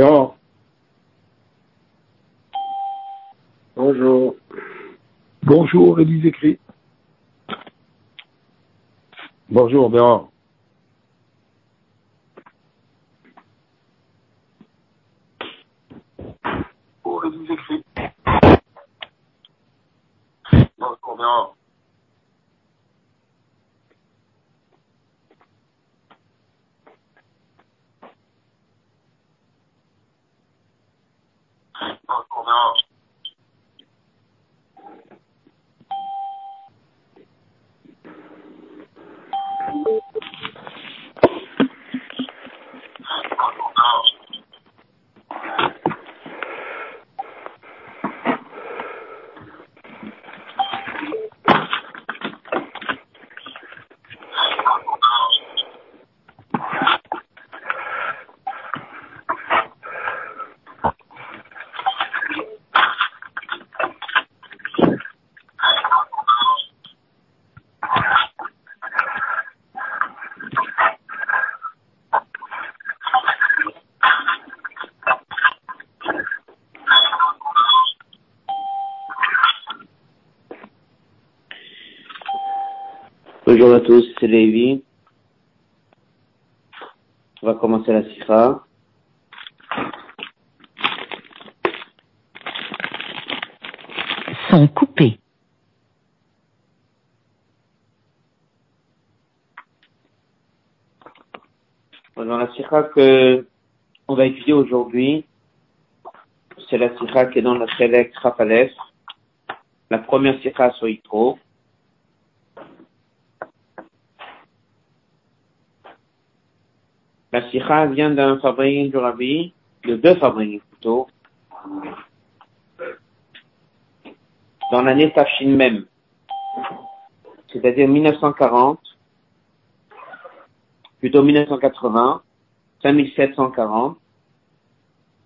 Béran. Bonjour. Bonjour, Élise écrit. Bonjour, Béran. Bonjour à tous, c'est Lévi. On va commencer la sikha. sont coupés. Dans la sikha que on va étudier aujourd'hui, c'est la sikha qui est dans la Selek Rafalef, la première sikha sur Yitro. La sikha vient d'un fabrique du Rabbi, de deux fabriques plutôt, dans l'année Tafshin même, c'est-à-dire 1940, plutôt 1980, 5740.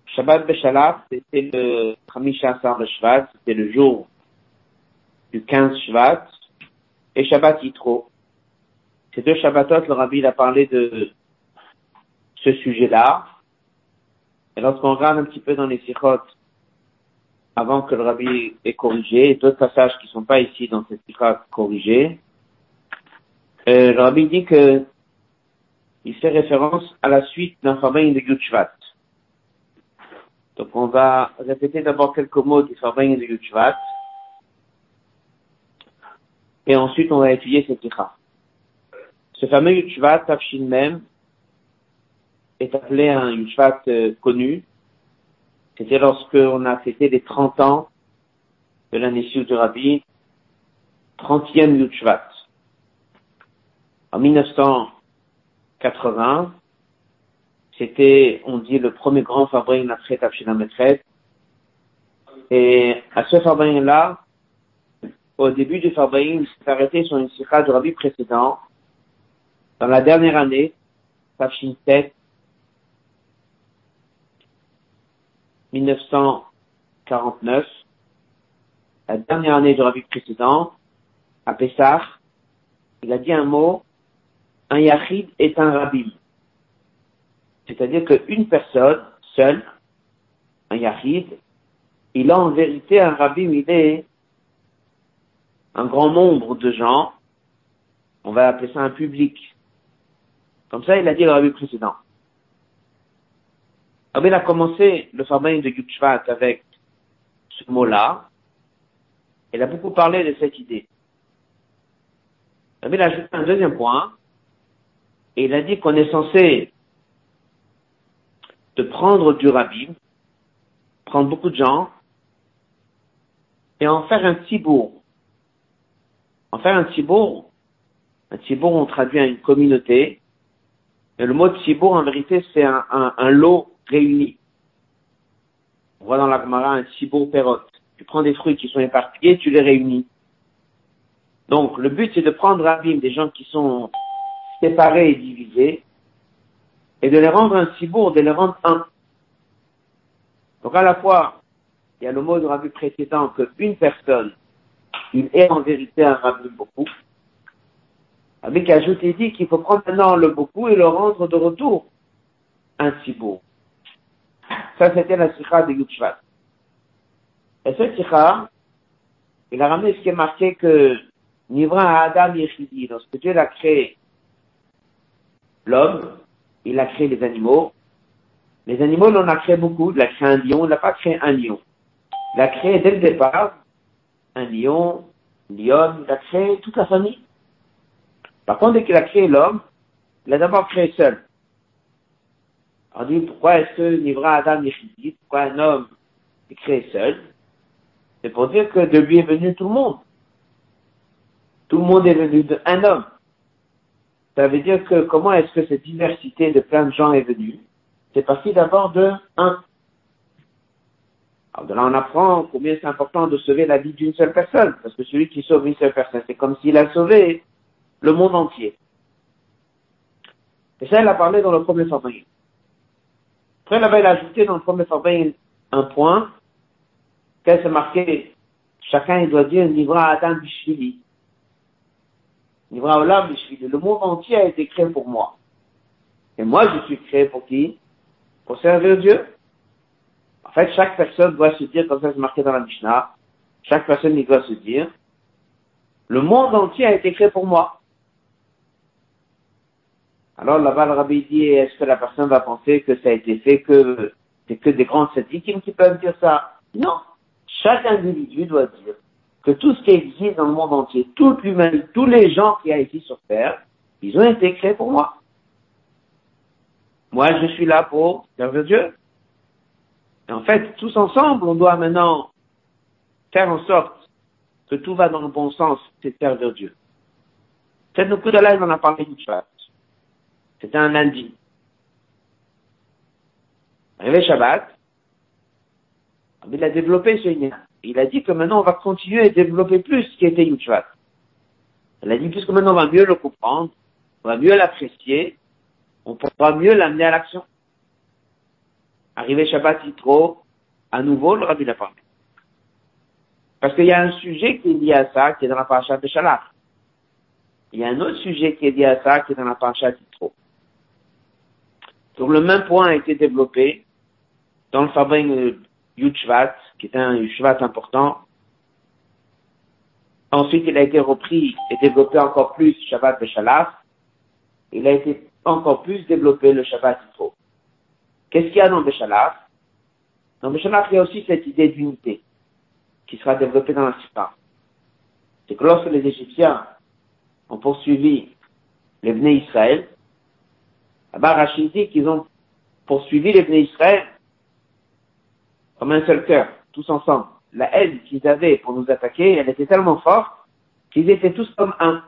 Shabbat Beshalach, c'était le Khamisha Asar de c'était le jour du 15 Shvat, et Shabbat Yitro. Ces deux Shabbatot, le Rabbi a parlé de ce sujet-là. Et lorsqu'on regarde un petit peu dans les sikhot, avant que le Rabbi ait corrigé, et d'autres passages qui sont pas ici dans cette sikhot corrigés, euh, le Rabbi dit que il fait référence à la suite d'un Farbain de Yudshvat. Donc on va répéter d'abord quelques mots du Farbain de Yudshvat, et ensuite on va étudier cette sikha. Ce fameux Yudshvat, Tafshin Mem, est appelé un Yudshvat euh, connu. C'était lorsqu'on a fêté les 30 ans de l'année du Rabbi, 30e Yudshvat. En 1980, c'était, on dit, le premier grand fabrique après Tafshina Metret. Et à ce fabrique-là, au début du fabrique, il s'est arrêté sur une sikha du Rabbi précédent. Dans la dernière année, Tafshin 1949, la dernière année du Rabbi précédent, à Pessah, il a dit un mot, un yachid est un rabbin. C'est-à-dire qu'une personne seule, un yachid, il a en vérité un rabbin, il est un grand nombre de gens, on va appeler ça un public. Comme ça, il a dit le rabbi précédent. Rabbi a commencé le farbain de Yudshvat avec ce mot-là. Il a beaucoup parlé de cette idée. Rabbi a ajouté un deuxième point. Et il a dit qu'on est censé de prendre du rabbi, prendre beaucoup de gens, et en faire un tibour. En faire un tibour, un tibour on traduit à une communauté, et le mot tibour en vérité c'est un lot réunis. On voit dans la Gemara un cibourg pérote. Tu prends des fruits qui sont éparpillés, tu les réunis. Donc, le but, c'est de prendre Rabim, des gens qui sont séparés et divisés, et de les rendre un cibourg, de les rendre un. Donc, à la fois, il y a le mot de Rabbi précédent qu'une personne, il est en vérité un Rabbi beaucoup. Rabbi qui ajoute et dit qu'il faut prendre maintenant le beaucoup et le rendre de retour un cibourg. Ça, c'était la sikha de Yudshvat. Et cette sikha, il a ramené ce qui est marqué que Nivra Adam Yechidi, lorsque Dieu a créé l'homme, il a créé les animaux. Les animaux, on en a créé beaucoup. Il a créé un lion, il n'a pas créé un lion. Il a créé dès le départ un lion, lion, il a créé toute la famille. Par contre, dès qu'il a créé l'homme, il a d'abord créé seul. On dit, pourquoi est-ce que Nivra Adam Yechidi, pourquoi un homme est créé seul? C'est pour dire que de lui est venu tout le monde. Tout le monde est venu d'un homme. Ça veut dire que comment est-ce que cette diversité de plein de gens est venue? C'est parti d'abord de un. Alors de là, on apprend combien c'est important de sauver la vie d'une seule personne. Parce que celui qui sauve une seule personne, c'est comme s'il a sauvé le monde entier. Et ça, elle a parlé dans le premier fabrique. Après, elle avait ajouté dans le premier fabrique un point qu'elle s'est marqué, chacun il doit dire Nivra Adam Bishvili. Nivra Olam Bishvili. Le monde entier a été créé pour moi. Et moi, je suis créé pour qui? Pour servir Dieu. En fait, chaque personne doit se dire, comme ça c'est marqué dans la Mishnah, chaque personne il doit se dire, le monde entier a été créé pour moi. Alors là-bas, rabbi dit, est-ce que la personne va penser que ça a été fait que c'est que des grands sadikim qui peuvent dire ça? Non. Chaque individu doit dire que tout ce qui existe dans le monde entier, toute l'humanité, tous les gens qui a ici sur Terre, ils ont été créés pour moi. Moi, je suis là pour servir Dieu. Et en fait, tous ensemble, on doit maintenant faire en sorte que tout va dans le bon sens, c'est servir Dieu. Cette nous de là, il en a parlé une fois. C'était un lundi. Arrivé Shabbat, il a développé ce lien. Il a dit que maintenant on va continuer à développer plus ce qui était Yuchvat. Il a dit puisque maintenant on va mieux le comprendre, on va mieux l'apprécier, on pourra mieux l'amener à l'action. Arrivé Shabbat Yitro, à nouveau le Rabbi l'a parlé. Parce qu'il y a un sujet qui est lié à ça, qui est dans la paracha de Shalach. Il y a un autre sujet qui est lié à ça, qui est dans la paracha Yitro. Donc le même point a été développé dans le fabrique Yuchvat, qui est un Yuchvat important. Ensuite, il a été repris et développé encore plus Shabbat Beshalach. Il a été encore plus développé le Shabbat Yitro. Qu'est-ce qu'il y a dans Beshalach? Dans Beshalach, il y a aussi cette idée d'unité qui sera développée dans la Sippa. C'est que lorsque les Égyptiens ont poursuivi les Bnei Israël, là-bas, Rachid dit qu'ils ont poursuivi les Bnei Israël comme un seul cœur, tous ensemble. La haine qu'ils avaient pour nous attaquer, elle était tellement forte qu'ils étaient tous comme un.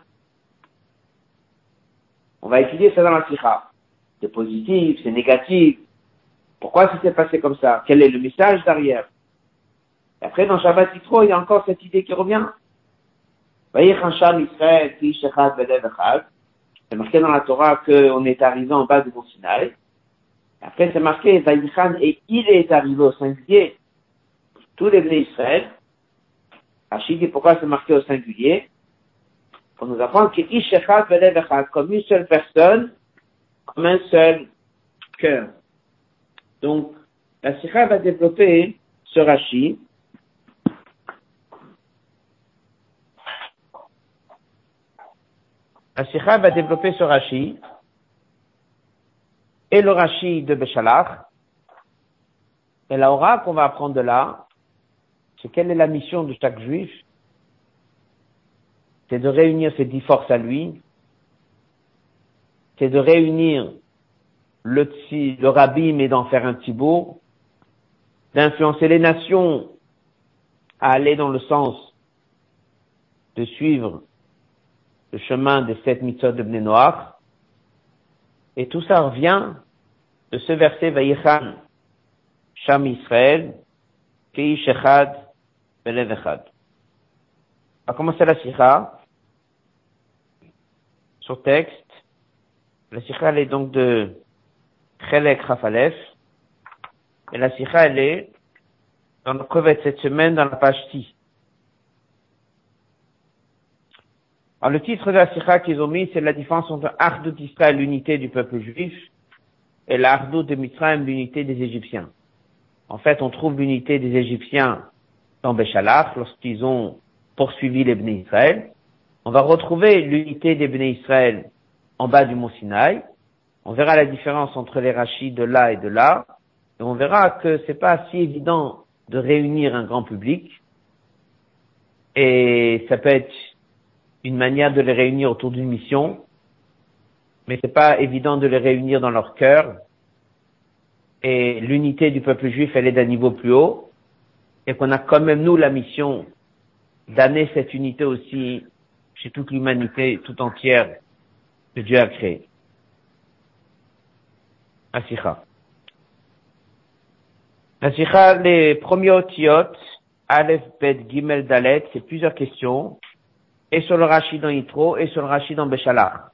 On va étudier ça dans la Sikha. C'est positif, c'est négatif. Pourquoi ça s'est passé comme ça? Quel est le message derrière? Et après, dans Shabbat Yitro, il y a encore cette idée qui revient. C'est marqué dans la Torah qu'on est arrivé en bas du Mont Sinaï. Après, c'est marqué, Vaïchan, et il est arrivé au singulier. Tous les Bnei Israël. Rachid dit pourquoi c'est marqué au singulier? Pour nous apprendre que Ishechad comme une seule personne, comme un seul cœur. Donc, la Sikha va développer ce Rachid. La Sikha va développer ce Rachid et le Rashi de Beshalach. Et la aura qu'on va apprendre de là, c'est quelle est la mission de chaque juif? C'est de réunir ses dix forces à lui, c'est de réunir le, le rabbin et d'en faire un tibour, d'influencer les nations à aller dans le sens de suivre le chemin des sept mitzvot de Bnei Noach, et tout ça revient de ce verset Vaïchan, Sham Israël, Kei Shechad, Belev Echad. On va commencer la sikha. Sur texte. La sikha, elle est donc de Chelek Rafalef. Et la sikha, elle est dans le Kovet cette semaine dans la page 6. Alors, le titre de la sikha qu'ils ont mis, c'est la différence entre Ardout Israël, l'unité du peuple juif, et l'Ardout de Mitzrayim, l'unité des Égyptiens. en fait, on trouve l'unité des Égyptiens dans Béchalach lorsqu'ils ont poursuivi les Bnei Israël. On va retrouver l'unité des Bnei Israël en bas du mont Sinaï. On verra la différence entre les rachis de là et de là. Et on verra que c'est pas si évident de réunir un grand public. Et ça peut être une manière de les réunir autour d'une mission. Mais c'est pas évident de les réunir dans leur cœur. Et l'unité du peuple juif, elle est d'un niveau plus haut. Et qu'on a quand même, nous, la mission d'amener cette unité aussi chez toute l'humanité tout entière que Dieu a créée. Asicha. Asicha, les premiers otiot, Aleph, Bet, Gimel, Dalet, c'est plusieurs questions, et sur le Rachid dans Yitro, et sur le Rachid dans Béchalach.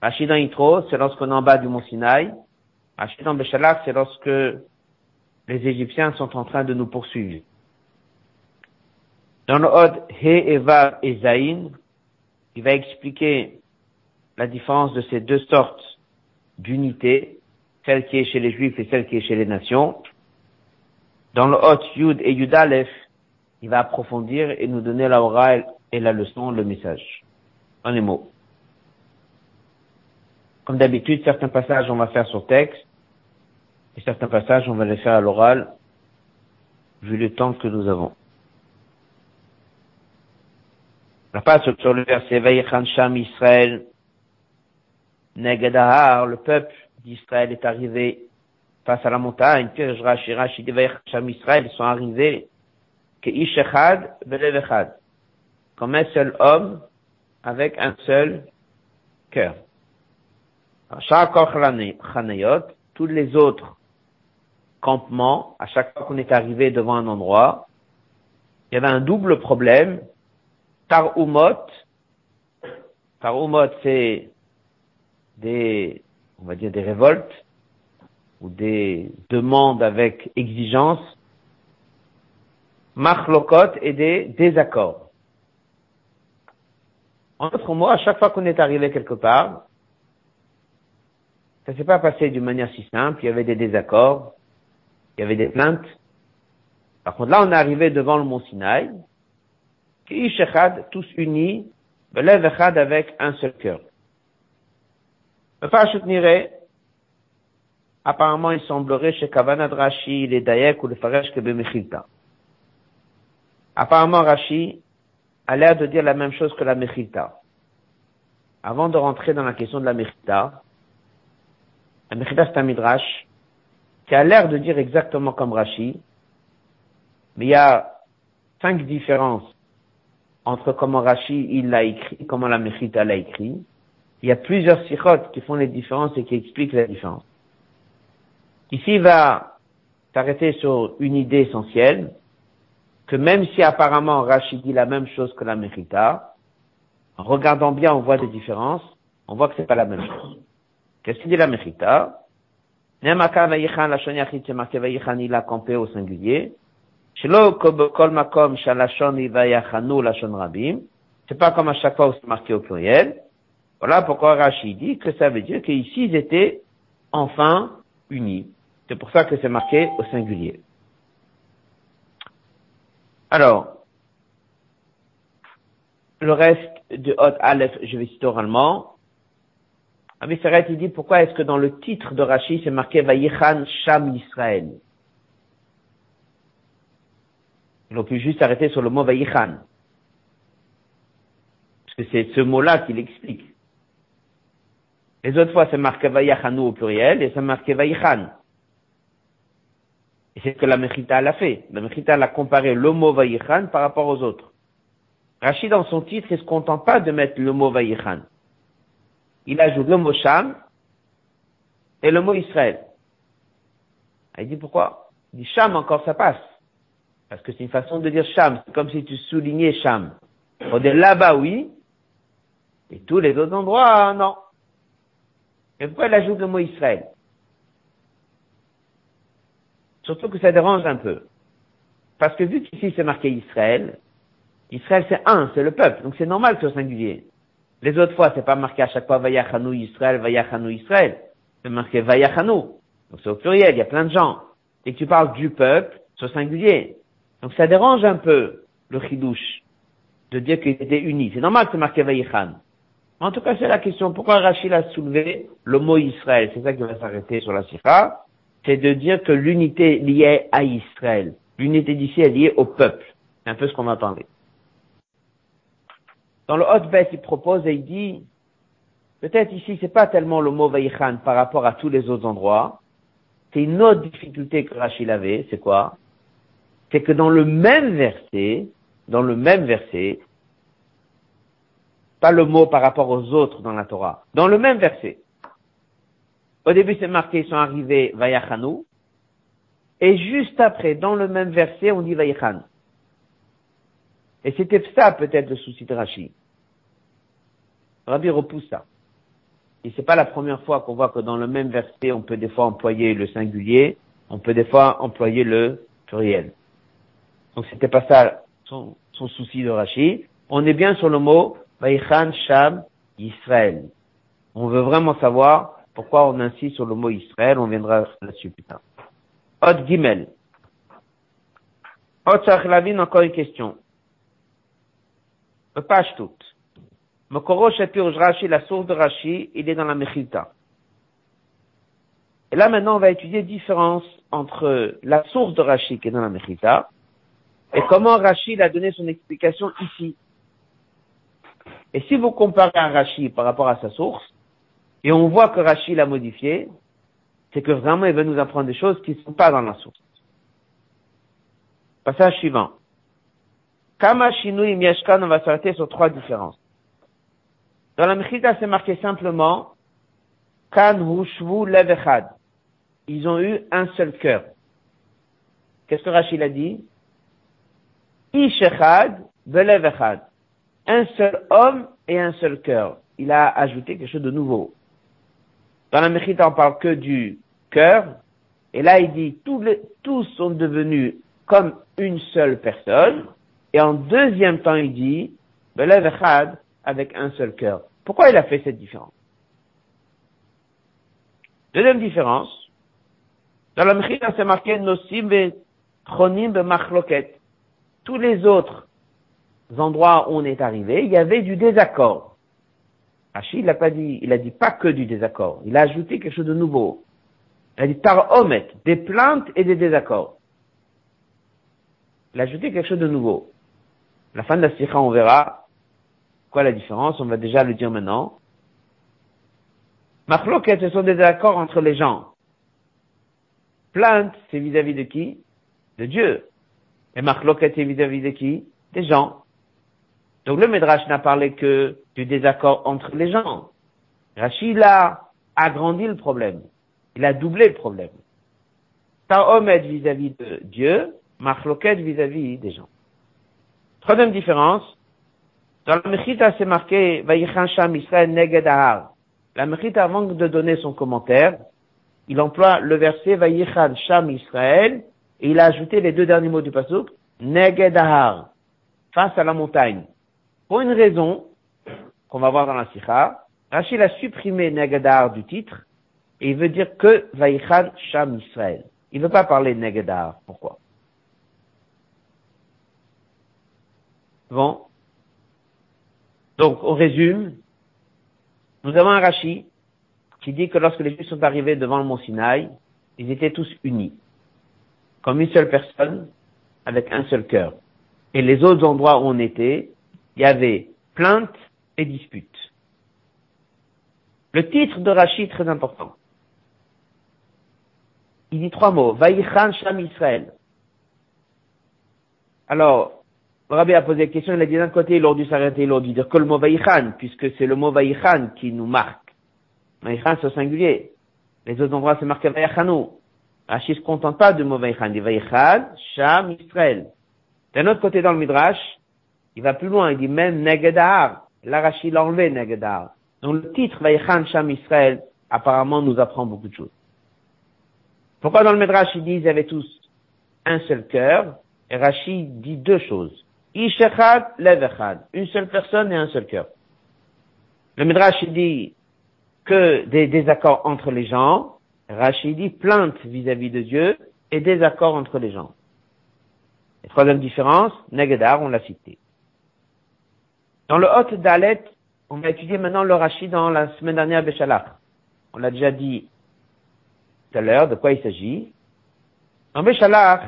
Rachid dans Yitro, c'est lorsqu'on est en bas du mont Sinaï. Rachid dans Béchalach, c'est lorsque les Égyptiens sont en train de nous poursuivre. Dans le Hod He, Eva et Zain, il va expliquer la différence de ces deux sortes d'unité, celle qui est chez les Juifs et celle qui est chez les nations. Dans le Hot Yud et Yud Aleph, il va approfondir et nous donner la orale et la leçon, le message. En les mots. Comme d'habitude, certains passages on va faire sur texte et certains passages on va les faire à l'oral vu le temps que nous avons. La passe sur le verset Sham Israël Negadahar, le peuple d'Israël est arrivé face à la montagne, que Sham Israël sont arrivés, que Ishechad, Belevechad, comme un seul homme, avec un seul cœur. Tous les autres campements, à chaque fois qu'on est arrivé devant un endroit, il y avait un double problème. Tarumot, Tarumot, c'est des, on va dire des révoltes ou des demandes avec exigence, Machlokot et des désaccords. En d'autres mots, à chaque fois qu'on est arrivé quelque part, ça s'est pas passé d'une manière si simple, il y avait des désaccords, il y avait des plaintes. Par contre, là, on est arrivé devant le mont Sinaï, tous unis, avec un seul cœur. Le apparemment, il semblerait chez Kavanad Rashi, les Dayek ou le Faresh que. Apparemment, Rashi a l'air de dire la même chose que la Mechilta. Avant de rentrer dans la question de la Mechilta, la Mechilta c'est un Midrash qui a l'air de dire exactement comme Rashi, mais il y a cinq différences entre comment Rashi il l'a écrit, comment la Mechilta l'a écrit, il y a plusieurs sirotes qui font les différences et qui expliquent la différence. Ici, il va s'arrêter sur une idée essentielle, que même si apparemment Rachid dit la même chose que la Mechita, en regardant bien, on voit des différences, on voit que c'est pas la même chose. Qu'est-ce qu'il dit la shonyachit, c'est marqué vayichan, il a campé au singulier. C'est pas comme à chaque fois où c'est marqué au pluriel. Voilà pourquoi Rachid dit que ça veut dire qu'ici ils étaient enfin unis. C'est pour ça que c'est marqué au singulier. Alors, le reste de Hot Aleph, je vais citer oralement. Aviseret, il dit pourquoi est-ce que dans le titre de Rachid c'est marqué Vayichan Sham Israël Il aurait pu juste arrêter sur le mot Vayichan. Parce que c'est ce mot-là qui l'explique. Les autres fois, c'est marqué Vayachanu au pluriel et c'est marqué Vayichan. Et c'est ce que la Mechita l'a fait. La Mechita l'a comparé le mot Vayichan par rapport aux autres. Rachid, dans son titre, il se contente pas de mettre le mot Vayichan. Il ajoute le mot Sham et le mot Israël. Il dit pourquoi? Il dit Sham encore ça passe. Parce que c'est une façon de dire Sham. C'est comme si tu soulignais Sham. On dit là-bas oui. Et tous les autres endroits, non. Et pourquoi il ajoute le mot Israël? Surtout que ça dérange un peu. Parce que vu qu'ici c'est marqué Israël, Israël c'est un, c'est le peuple, donc c'est normal que ce soit singulier. Les autres fois, c'est pas marqué à chaque fois Vayachanu Israël, Vayachanu Israël. C'est marqué Vayachanu. Donc c'est au pluriel, il y a plein de gens. et tu parles du peuple, c'est au singulier. Donc ça dérange un peu le chidouche de dire qu'il était uni. C'est normal que c'est marqué Vaïchan. En tout cas, c'est la question. Pourquoi Rachid a soulevé le mot Israël? C'est ça qui va s'arrêter sur la sikha. C'est de dire que l'unité liée à Israël. L'unité d'ici est liée au peuple. C'est un peu ce qu'on parler. Dans le Hot Bet, il propose et il dit, peut-être ici, c'est pas tellement le mot Vaïchan par rapport à tous les autres endroits. C'est une autre difficulté que Rachid avait. C'est quoi? C'est que dans le même verset, dans le même verset, pas le mot par rapport aux autres dans la Torah, dans le même verset. Au début, c'est marqué, ils sont arrivés Vayachanu, et juste après, dans le même verset, on dit Vayachan. Et c'était ça peut-être le souci de Rashi. Rabbi repousse ça. Et c'est pas la première fois qu'on voit que dans le même verset, on peut des fois employer le singulier, on peut des fois employer le pluriel. Donc c'était pas ça son, son souci de Rashi. On est bien sur le mot Vaïchan Sham Israël. On veut vraiment savoir pourquoi on insiste sur le mot Israël. On viendra là-dessus plus tard. Od Gimel. Lavin, encore une question. Page toute. Mokoro Rashi, la source de Rashi, il est dans la Mechilta. Et là maintenant, on va étudier différence entre la source de Rashi qui est dans la Mechilta et comment Rashi a donné son explication ici. Et si vous comparez un Rashi par rapport à sa source, et on voit que Rashi l'a modifié, c'est que vraiment il veut nous apprendre des choses qui ne sont pas dans la source. Passage suivant. Kama Shinui Miashkan, on va s'arrêter sur trois différences. Dans la Mechita, c'est marqué simplement Kan Hushvu Levechad. Ils ont eu un seul cœur. Qu'est-ce que Rachid a dit? Ishechad Belevechad. Un seul homme et un seul cœur. Il a ajouté quelque chose de nouveau. Dans la Mechita, on parle que du cœur. Et là, il dit tous, les, tous sont devenus comme une seule personne. Et en deuxième temps, il dit Belevechad avec un seul cœur. Pourquoi il a fait cette différence? Deuxième différence, dans la Mechila, c'est marqué Nosim et Chonim Machloket. Tous les autres endroits où on est arrivé, il y avait du désaccord. Rachid, il n'a pas dit, il a dit pas que du désaccord. Il a ajouté quelque chose de nouveau. Il a dit Taromet, des plaintes et des désaccords. Il a ajouté quelque chose de nouveau. La fin de la sikha, on verra quoi la différence. On va déjà le dire maintenant. Machloket, ce sont des accords entre les gens. Plainte, c'est vis-à-vis de qui? De Dieu. Et Machloket, c'est vis-à-vis de qui? Des gens. Donc le Midrash n'a parlé que du désaccord entre les gens. Rachid a agrandi le problème. Il a doublé le problème. Taomet vis-à-vis de Dieu, Machloket vis-à-vis des gens. Troisième différence, dans la Mechita, c'est marqué, Vaïchan Sham Israël Neged. La Mechita, avant de donner son commentaire, il emploie le verset Vaïchan Sham Israël, et il a ajouté les deux derniers mots du Pasuk, Neged face à la montagne. Pour une raison, qu'on va voir dans la Sikha, Rachid a supprimé Neged Ahar du titre, et il veut dire que Vaïchan Sham Israël. Il veut pas parler Neged Ahar. Pourquoi? Bon. Donc, on résume. Nous avons un Rashi qui dit que lorsque les Juifs sont arrivés devant le mont Sinaï, ils étaient tous unis, comme une seule personne, avec un seul cœur. Et les autres endroits où on était, il y avait plainte et dispute. Le titre de Rashi est très important. Il dit trois mots. Vaïchan Sham Israël. Alors, rabbi a posé la question, il a dit d'un côté, il aurait dû s'arrêter, il aurait dû dire que le mot Vaïchan, puisque c'est le mot Vaïchan qui nous marque. Vaïchan, c'est au singulier. Les autres endroits, c'est marqué Vaïchanu. Rachid se contente pas du mot Vaïchan, il dit Vaïchan, Sham, Israël. D'un autre côté, dans le Midrash, il va plus loin, il dit même Negedar. Là, Rachid l'a enlevé, Negedar. Donc le titre Vaïchan, Sham, Israël, apparemment, nous apprend beaucoup de choses. Pourquoi dans le Midrash, ils disent, ils avaient tous un seul cœur, et Rachid dit deux choses. Ishechad, Levechad. Une seule personne et un seul cœur. Le Midrash dit que des désaccords entre les gens. Rachid dit plainte vis-à-vis de Dieu. et désaccord entre les gens. Et troisième différence, Negedar, on l'a cité. Dans le Hot Dalet, on va étudier maintenant le Rashi dans la semaine dernière à Béchalach. On l'a déjà dit tout à l'heure de quoi il s'agit. En Béchalach,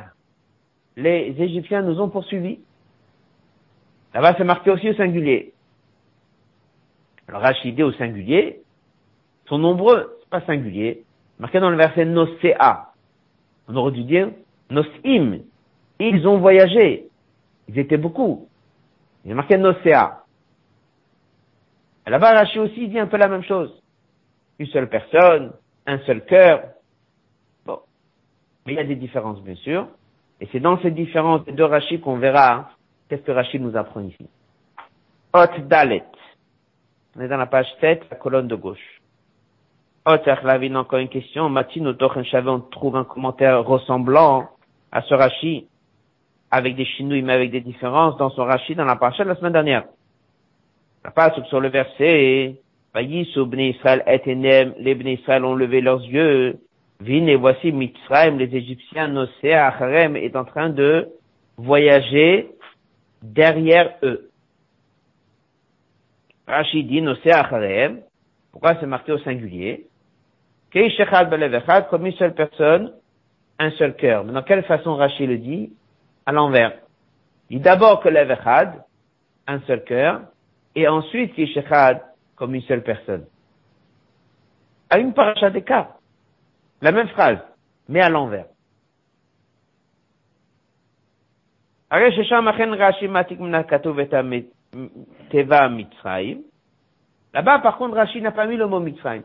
les Égyptiens nous ont poursuivis. Là-bas, c'est marqué aussi au singulier. Alors, Rashi dit au singulier, sont nombreux, c'est pas singulier, marqué dans le verset Nosea. On aurait dû dire Nosim. Ils ont voyagé. Ils étaient beaucoup. Il a marqué Nosea. Là-bas, Rashi aussi dit un peu la même chose. Une seule personne, un seul cœur. Bon. Mais il y a des différences, bien sûr. Et c'est dans ces différences de Rashi qu'on verra qu'est-ce que Rashi nous apprend ici. Hot Dalet. On est dans la page 7, la colonne de gauche. Hot Achlavin, encore une question. Matin, au on trouve un commentaire ressemblant à ce Rashi, avec des chinouilles, mais avec des différences dans son Rashi dans la page de la semaine dernière. La page sur le verset, Vaïsou, Bnei Israël et Enem, les Bnei Israël ont levé leurs yeux. Vin et voici Mitzrayim, les Égyptiens, Nosé, Acharem, est en train de voyager derrière eux. Rachid dit Nosé, Acharem. Pourquoi c'est marqué au singulier? Comme une seule personne, un seul cœur. Mais dans quelle façon Rachid le dit? À l'envers. Il dit d'abord que Levechad, un seul cœur, et ensuite Keishechad, comme une seule personne. À une paracha. La même phrase, mais à l'envers. Là-bas, par contre, Rashi n'a pas mis le mot Mitzrayim.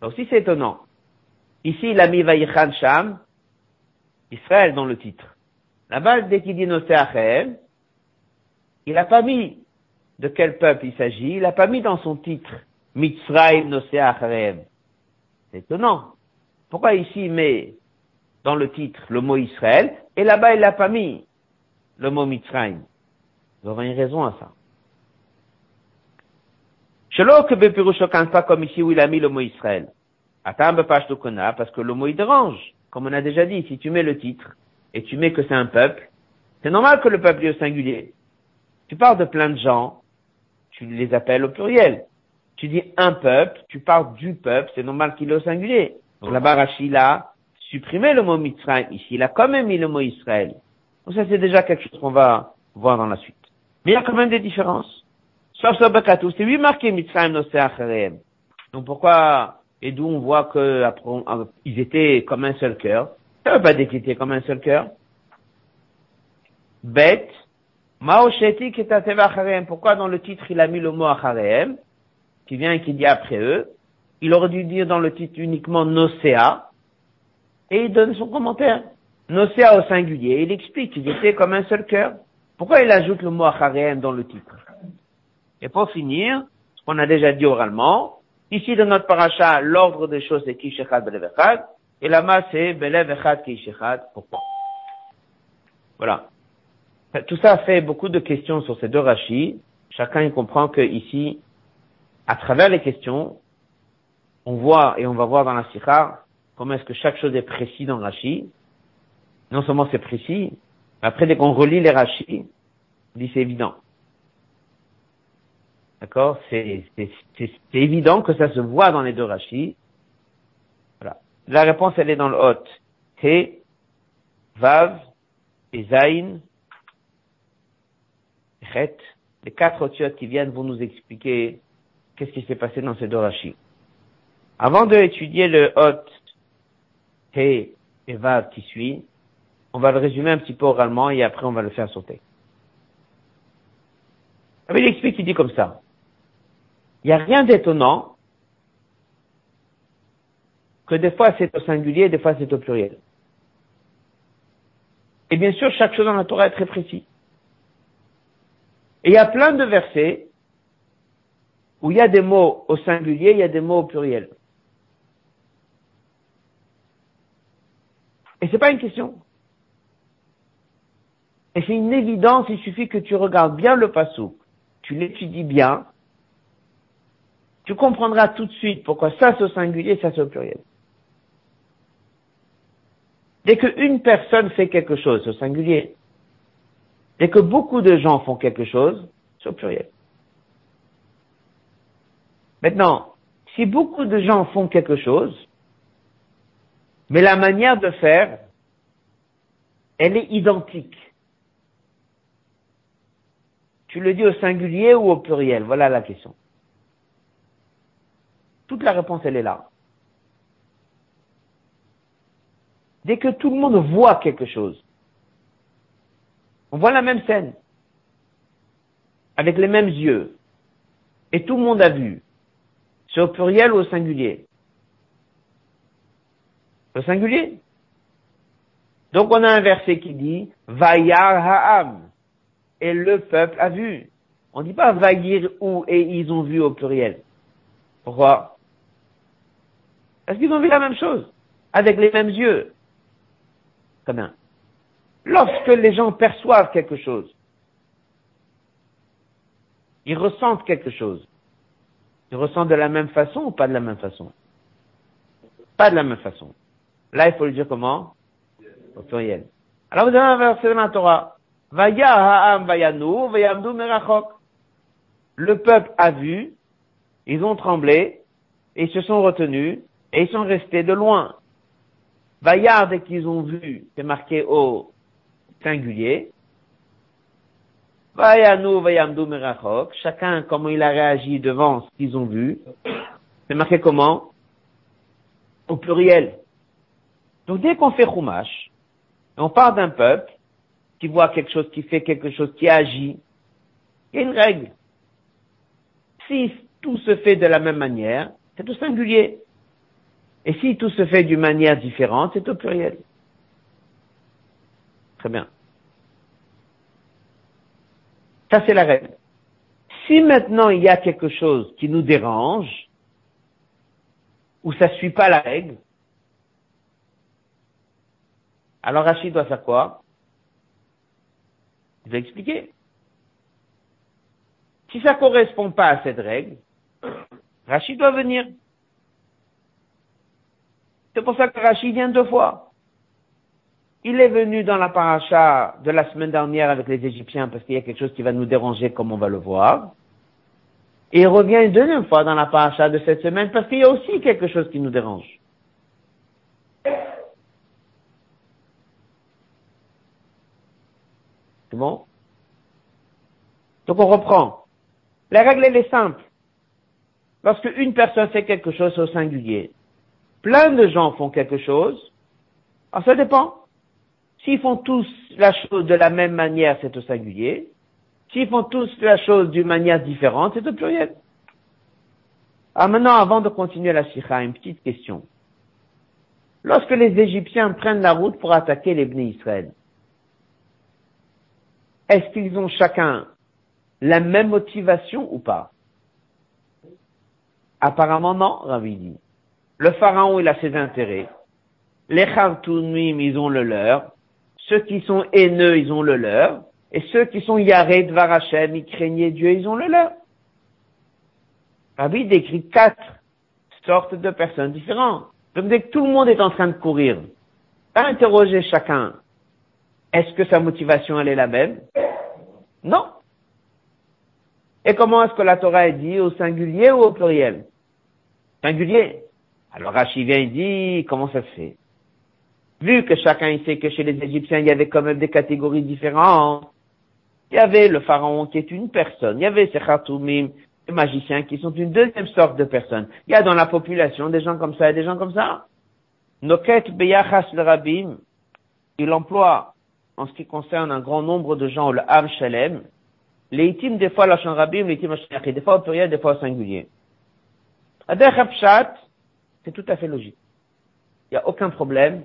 Donc, si c'est étonnant. Ici, il a mis Vaïchan Sham, Israël dans le titre. Là-bas, dès qu'il dit Noseachem, il n'a pas mis de quel peuple il s'agit, il n'a pas mis dans son titre Mitzrayim Noseachem. C'est étonnant. Pourquoi ici il met dans le titre le mot Israël et là-bas il n'a pas mis le mot Mitzrayim? Vous aurez une raison à ça. Shelo que Bepirusho pas comme ici où il a mis le mot Israël. Atam parce que le mot il dérange. Comme on a déjà dit, si tu mets le titre et tu mets que c'est un peuple, c'est normal que le peuple est au singulier. Tu parles de plein de gens, tu les appelles au pluriel. Tu dis un peuple, tu parles du peuple, c'est normal qu'il est au singulier. Donc là-bas, Rachid a supprimé le mot Mitzrayim. Ici, il a quand même mis le mot Israël. Donc ça, c'est déjà quelque chose qu'on va voir dans la suite. Mais il y a quand même des différences. Sauf sur c'est lui marqué Mitzrayim Nosé Donc pourquoi, et d'où on voit que après, ils étaient comme un seul cœur. Ça veut pas dire qu'ils étaient comme un seul cœur. Bet, Maosheti Pourquoi dans le titre il a mis le mot Achareem, qui vient et qui dit après eux. Il aurait dû dire dans le titre uniquement Nosea, et il donne son commentaire. Nosea au singulier, il explique qu'ils étaient comme un seul cœur. Pourquoi il ajoute le mot Achareem dans le titre? Et pour finir, ce qu'on a déjà dit oralement, ici dans notre paracha, l'ordre des choses c'est Kishechad Belevechad, et là-bas c'est Belevechad Kishechad. Pourquoi? Voilà. Tout ça fait beaucoup de questions sur ces deux rachis. Chacun y comprend que ici, à travers les questions, on voit et on va voir dans la sikha comment est-ce que chaque chose est précis dans Rashi. Non seulement c'est précis, mais après dès qu'on relit les Rashi, on dit c'est évident. D'accord? C'est évident que ça se voit dans les deux Rashi. Voilà. La réponse elle est dans le. T, Vav et Zain les quatre auteurs qui viennent vont nous expliquer qu'est-ce qui s'est passé dans ces deux rachis. Avant d'étudier le hot He et Vav qui suit, on va le résumer un petit peu oralement et après on va le faire sauter. il explique, il dit comme ça. Il n'y a rien d'étonnant que des fois c'est au singulier, des fois c'est au pluriel. Et bien sûr, chaque chose dans la Torah est très précis. Et il y a plein de versets où il y a des mots au singulier, il y a des mots au pluriel. Et c'est pas une question. Et c'est une évidence, il suffit que tu regardes bien le passou, tu l'étudies bien, tu comprendras tout de suite pourquoi ça c'est au singulier, ça c'est au pluriel. Dès qu'une personne fait quelque chose, au singulier. Dès que beaucoup de gens font quelque chose, c'est au pluriel. Maintenant, si beaucoup de gens font quelque chose, mais la manière de faire, elle est identique. Tu le dis au singulier ou au pluriel Voilà la question. Toute la réponse, elle est là. Dès que tout le monde voit quelque chose, on voit la même scène, avec les mêmes yeux, et tout le monde a vu, c'est au pluriel ou au singulier Au singulier. Donc on a un verset qui dit Vayar ha'am et le peuple a vu. On ne dit pas Vayir ou et ils ont vu au pluriel. Pourquoi Parce qu'ils ont vu la même chose, avec les mêmes yeux. Très bien. Lorsque les gens perçoivent quelque chose, ils ressentent quelque chose. Ils ressentent de la même façon ou pas de la même façon? Pas de la même façon. Là, il faut le dire comment? Au pluriel. Alors vous avez un verset dans la Torah. Vaya ha'am vayanu vayamdu merachok. Le peuple a vu, ils ont tremblé, ils se sont retenus, et ils sont restés de loin. Vayar, dès qu'ils ont vu, c'est marqué au singulier. Vayanu vayamdu merachok. Chacun, comment il a réagi devant ce qu'ils ont vu. C'est marqué comment? Au pluriel. Donc dès qu'on fait Chumash, on part d'un peuple qui voit quelque chose, qui fait quelque chose, qui agit, il y a une règle. Si tout se fait de la même manière, c'est au singulier. Et si tout se fait d'une manière différente, c'est au pluriel. Très bien. Ça, c'est la règle. Si maintenant il y a quelque chose qui nous dérange, ou ça suit pas la règle, alors Rachid doit faire quoi? Il va expliquer. Si ça correspond pas à cette règle, Rachid doit venir. C'est pour ça que Rachid vient deux fois. Il est venu dans la paracha de la semaine dernière avec les Égyptiens parce qu'il y a quelque chose qui va nous déranger comme on va le voir. Et il revient une deuxième fois dans la paracha de cette semaine parce qu'il y a aussi quelque chose qui nous dérange. C'est bon? Donc on reprend. La règle, elle est simple. Lorsque une personne fait quelque chose au singulier, plein de gens font quelque chose, alors ça dépend. S'ils font tous la chose de la même manière, c'est au singulier. S'ils font tous la chose d'une manière différente, c'est au pluriel. Alors maintenant, avant de continuer la sikha, une petite question. Lorsque les Égyptiens prennent la route pour attaquer les Bnei Israël, est-ce qu'ils ont chacun la même motivation ou pas? Apparemment non, Rabbi dit. Le pharaon, il a ses intérêts. Les Khartoumim, ils ont le leur. Ceux qui sont haineux, ils ont le leur. Et ceux qui sont Yared, Varachem, ils craignaient Dieu, ils ont le leur. Rabbi décrit quatre sortes de personnes différentes. Donc dès que tout le monde est en train de courir, pas interroger chacun, est-ce que sa motivation elle est la même? Non. Et comment est-ce que la Torah est dit au singulier ou au pluriel? Singulier. Alors Rachid vient et dit, comment ça se fait? Vu que chacun sait que chez les Égyptiens, il y avait quand même des catégories différentes. Il y avait le pharaon qui est une personne. Il y avait ces khatoumim, les magiciens qui sont une deuxième sorte de personnes. Il y a dans la population des gens comme ça et des gens comme ça. Noket beyachas le rabim, il emploie, en ce qui concerne un grand nombre de gens, le Am Shalem, les itimes, des fois, la rabim, les itimes, des fois au pluriel, des fois au singulier. c'est tout à fait logique. Il n'y a aucun problème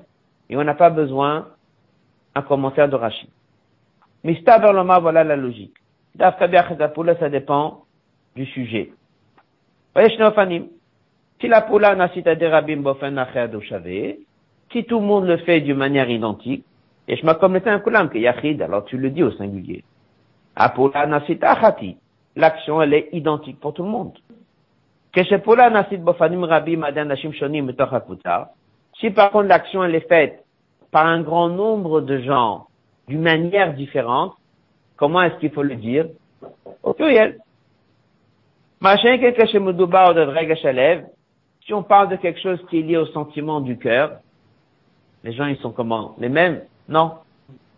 et on n'a pas besoin un commentaire de Rachid. Mistaber loma, voilà la logique. Dafkabiachazapula, ça dépend du sujet. Si la poula nasita derabim bofen si tout le monde le fait d'une manière identique, et je m'accommodais un coulam que yachid, alors tu le dis au singulier. Apoula nasita achati, l'action elle est identique pour tout le monde. Keshepoula nasit bofanim rabim adan shonim si par contre l'action elle est faite par un grand nombre de gens d'une manière différente, comment est-ce qu'il faut le dire? Au pluriel. Si on parle de quelque chose qui est lié au sentiment du cœur, les gens ils sont comment? Les mêmes? Non.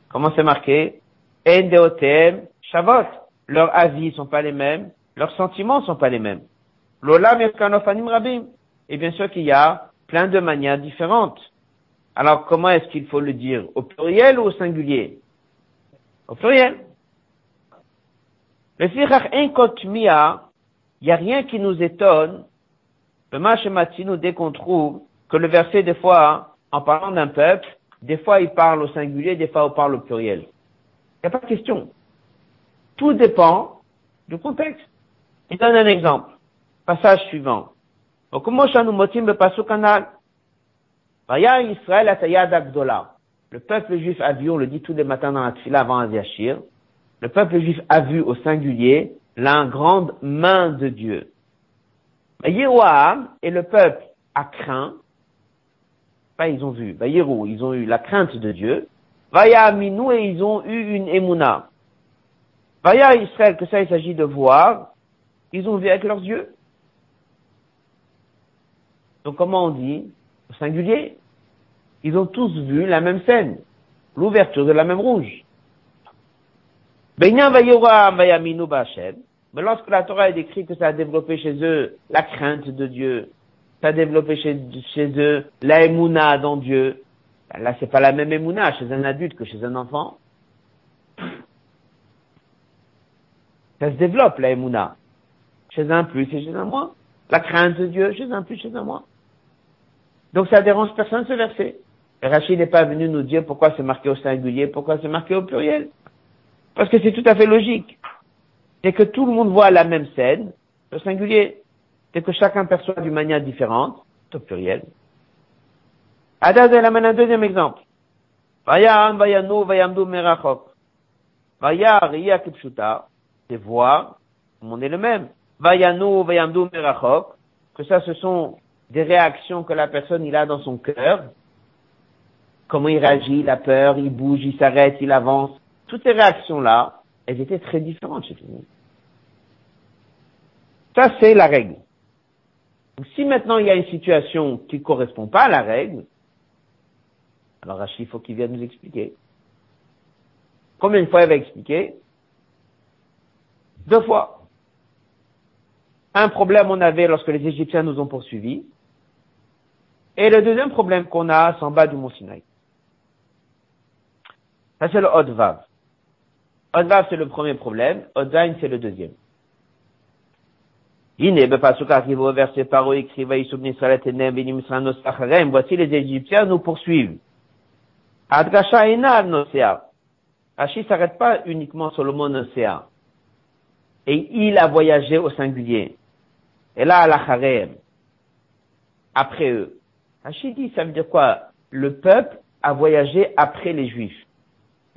Comment c'est marqué? NDOTM, Shavot. Leurs avis ne sont pas les mêmes, leurs sentiments ne sont pas les mêmes. Lola Rabim. Et bien sûr qu'il y a plein de manières différentes. Alors comment est-ce qu'il faut le dire Au pluriel ou au singulier? Au pluriel. Le fichach mia, il n'y a rien qui nous étonne, le nous dès qu'on trouve que le verset des fois, en parlant d'un peuple, des fois il parle au singulier, des fois il parle au pluriel. Il n'y a pas de question. Tout dépend du contexte. Il donne un exemple. Passage suivant. Le peuple juif a vu, on le dit tous les matins dans la tfila avant Aziachir, le peuple juif a vu au singulier la grande main de Dieu. Yehoam et le peuple a craint, pas ils ont vu, Yérou, ils ont eu la crainte de Dieu, Vaya Aminou et ils ont eu une émouna. Vaya Israël, que ça il s'agit de voir, ils ont vu avec leurs yeux. Donc comment on dit Au singulier. Ils ont tous vu la même scène, l'ouverture de la même rouge. Mais lorsque la Torah est décrit que ça a développé chez eux la crainte de Dieu, ça a développé chez, eux la émouna dans Dieu, ben là c'est pas la même émouna chez un adulte que chez un enfant. Ça se développe la émouna. Chez un plus et chez un moins. La crainte de Dieu chez un plus, chez un moins. Donc ça dérange personne ce verset. Rachid n'est pas venu nous dire pourquoi c'est marqué au singulier, pourquoi c'est marqué au pluriel. Parce que c'est tout à fait logique. C'est que tout le monde voit la même scène, au singulier. C'est que chacun perçoit d'une manière différente, au pluriel. Adad, elle amène un deuxième exemple. Vayam, vayanu, vayamdu, merachok. Vayar, kipshuta, c'est voir, tout le monde est le même. Vayanu, vayamdu, merachok, que ça ce sont des réactions que la personne il a dans son cœur, comment il réagit, il a peur, il bouge, il s'arrête, il avance. Toutes ces réactions-là, elles étaient très différentes chez tout. Ça, c'est la règle. si maintenant il y a une situation qui ne correspond pas à la règle, alors Rachid, il faut qu'il vienne nous expliquer. Combien de fois il va expliquer? Deux fois. Un problème on avait lorsque les Égyptiens nous ont poursuivis. Et le deuxième problème qu'on a, c'est en bas du mont Sinaï. Ça, c'est le Odvav. Odvav, c'est le premier problème. Odzain, c'est le deuxième. voici les Égyptiens nous poursuivent. Adgasha ena nosea. Rashi s'arrête pas uniquement sur le mot nosea. Et il a voyagé au singulier. Et là, à la après eux. Rachid dit, ça veut dire quoi? Le peuple a voyagé après les Juifs.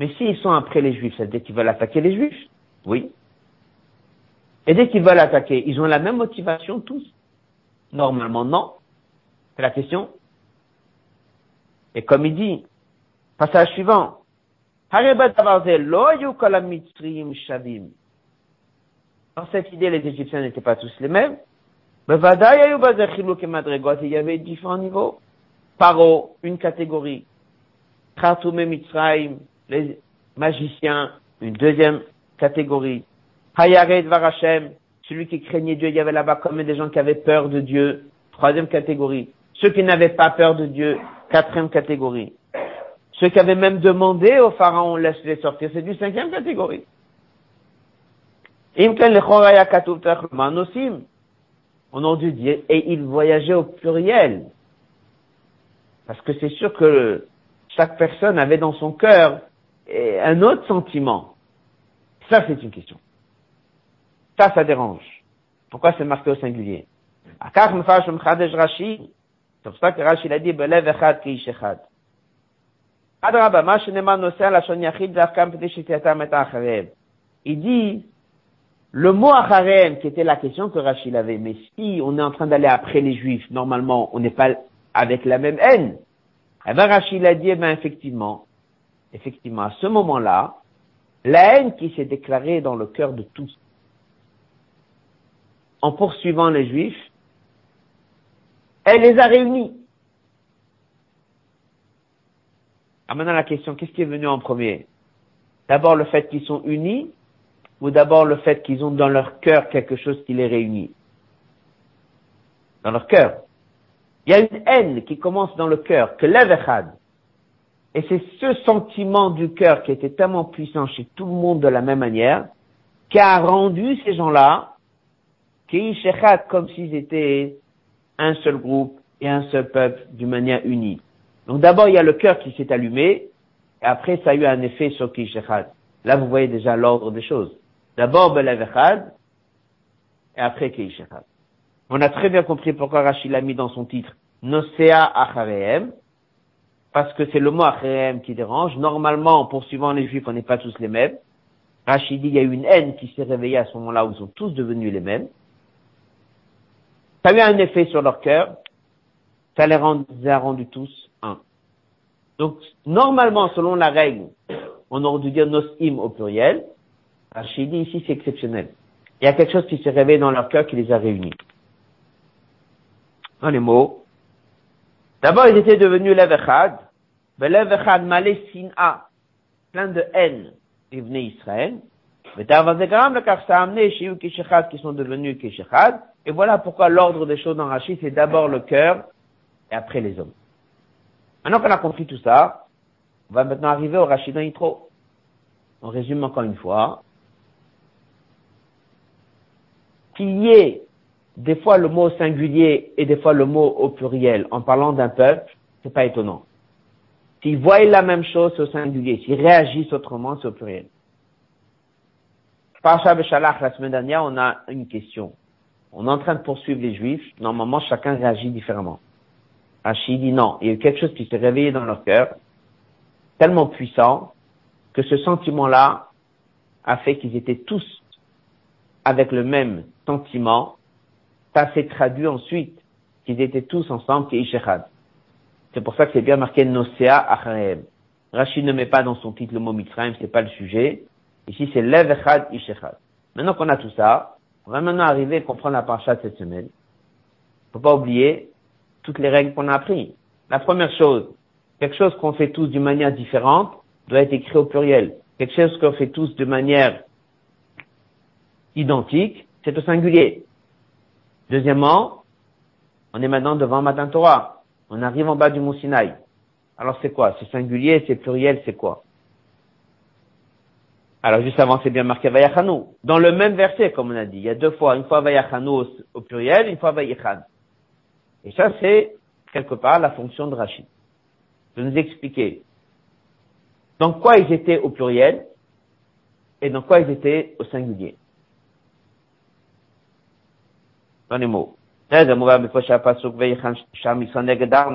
Mais s'ils sont après les Juifs, ça veut dire qu'ils veulent attaquer les Juifs? Oui. Et dès qu'ils veulent attaquer, ils ont la même motivation tous? Normalement, non. C'est la question. Et comme il dit, passage suivant, dans cette idée, les Égyptiens n'étaient pas tous les mêmes. Il y avait différents niveaux. Paro, une catégorie. Khartoum Mitzrayim, les magiciens, une deuxième catégorie. Hayared Varachem, celui qui craignait Dieu, il y avait là-bas comme des gens qui avaient peur de Dieu, troisième catégorie. Ceux qui n'avaient pas peur de Dieu, quatrième catégorie. Ceux qui avaient même demandé au pharaon, laisse-les sortir, c'est du cinquième catégorie. On a dû dire, et il voyageait au pluriel. Parce que c'est sûr que chaque personne avait dans son cœur un autre sentiment. Ça, c'est une question. Ça, ça dérange. Pourquoi c'est marqué au singulier? C'est pour ça que Rashi l'a dit, il dit, le mot acharem, qui était la question que Rachid avait, mais si on est en train d'aller après les juifs, normalement, on n'est pas avec la même haine. Eh ben, Rachid a dit, eh ben, effectivement, effectivement, à ce moment-là, la haine qui s'est déclarée dans le cœur de tous, en poursuivant les Juifs, elle les a réunis. Ah, maintenant la question, qu'est-ce qui est venu en premier? D'abord le fait qu'ils sont unis ou d'abord le fait qu'ils ont dans leur cœur quelque chose qui les réunit Dans leur cœur. Il y a une haine qui commence dans le cœur, que l'Evechad. Et c'est ce sentiment du cœur qui était tellement puissant chez tout le monde de la même manière, qui a rendu ces gens-là, qui comme s'ils étaient un seul groupe et un seul peuple d'une manière unie. Donc d'abord, il y a le cœur qui s'est allumé, et après, ça a eu un effet sur Kishechad. Là, vous voyez déjà l'ordre des choses. D'abord, Belavechad, et après Kishechad. On a très bien compris pourquoi Rachid l'a mis dans son titre Nosea Achareem, parce que c'est le mot Achareem qui dérange. Normalement, en poursuivant les Juifs, on n'est pas tous les mêmes. Rachid dit, il y a eu une haine qui s'est réveillée à ce moment-là où ils sont tous devenus les mêmes. Ça a eu un effet sur leur cœur. Ça les, a rendus tous un. Donc, normalement, selon la règle, on aurait dû dire nosim au pluriel. Rachid dit ici, c'est exceptionnel. Il y a quelque chose qui s'est réveillé dans leur cœur qui les a réunis. Dans les mots. D'abord, ils étaient devenus l'Evechad. Mais l'Evechad malé sin'a. Plein de haine. Ils venaient Israël. Mais car ça a amené chez eux qui sont devenus Kishechad. Et voilà pourquoi l'ordre des choses dans Rachid, c'est d'abord le cœur et après les hommes. Maintenant qu'on a compris tout ça, on va maintenant arriver au Rachid Yitro. On résume encore une fois. Qu'il y ait des fois le mot singulier et des fois le mot au pluriel en parlant d'un peuple, c'est pas étonnant. S'ils voient la même chose, au singulier. S'ils réagissent autrement, c'est au pluriel. Par Shalach, la semaine dernière, on a une question. On est en train de poursuivre les Juifs. Normalement, chacun réagit différemment. Rachid dit non. Il y a eu quelque chose qui s'est réveillé dans leur cœur, tellement puissant, que ce sentiment-là a fait qu'ils étaient tous avec le même sentiment. Ça s'est traduit ensuite qu'ils étaient tous ensemble, qui C'est pour ça que c'est bien marqué Nosea Achareem. Rachid ne met pas dans son titre le mot Mitzrayim, c'est pas le sujet. Ici, c'est Lev Echad Ishechad. Maintenant qu'on a tout ça, on va maintenant arriver à comprendre la parcha de cette semaine. Faut pas oublier toutes les règles qu'on a apprises. La première chose, quelque chose qu'on fait tous d'une manière différente doit être écrit au pluriel. Quelque chose qu'on fait tous de manière identique, c'est au singulier. Deuxièmement, on est maintenant devant Matin Torah. On arrive en bas du Mont Sinaï. Alors c'est quoi? C'est singulier, c'est pluriel, c'est quoi? Alors juste avant, c'est bien marqué Vayachanu. Dans le même verset, comme on a dit, il y a deux fois, une fois Vayachanu au, pluriel, une fois Vayachan. Et ça, c'est quelque part la fonction de Rachid. De nous expliquer dans quoi ils étaient au pluriel et dans quoi ils étaient au singulier. Dans les mots. On a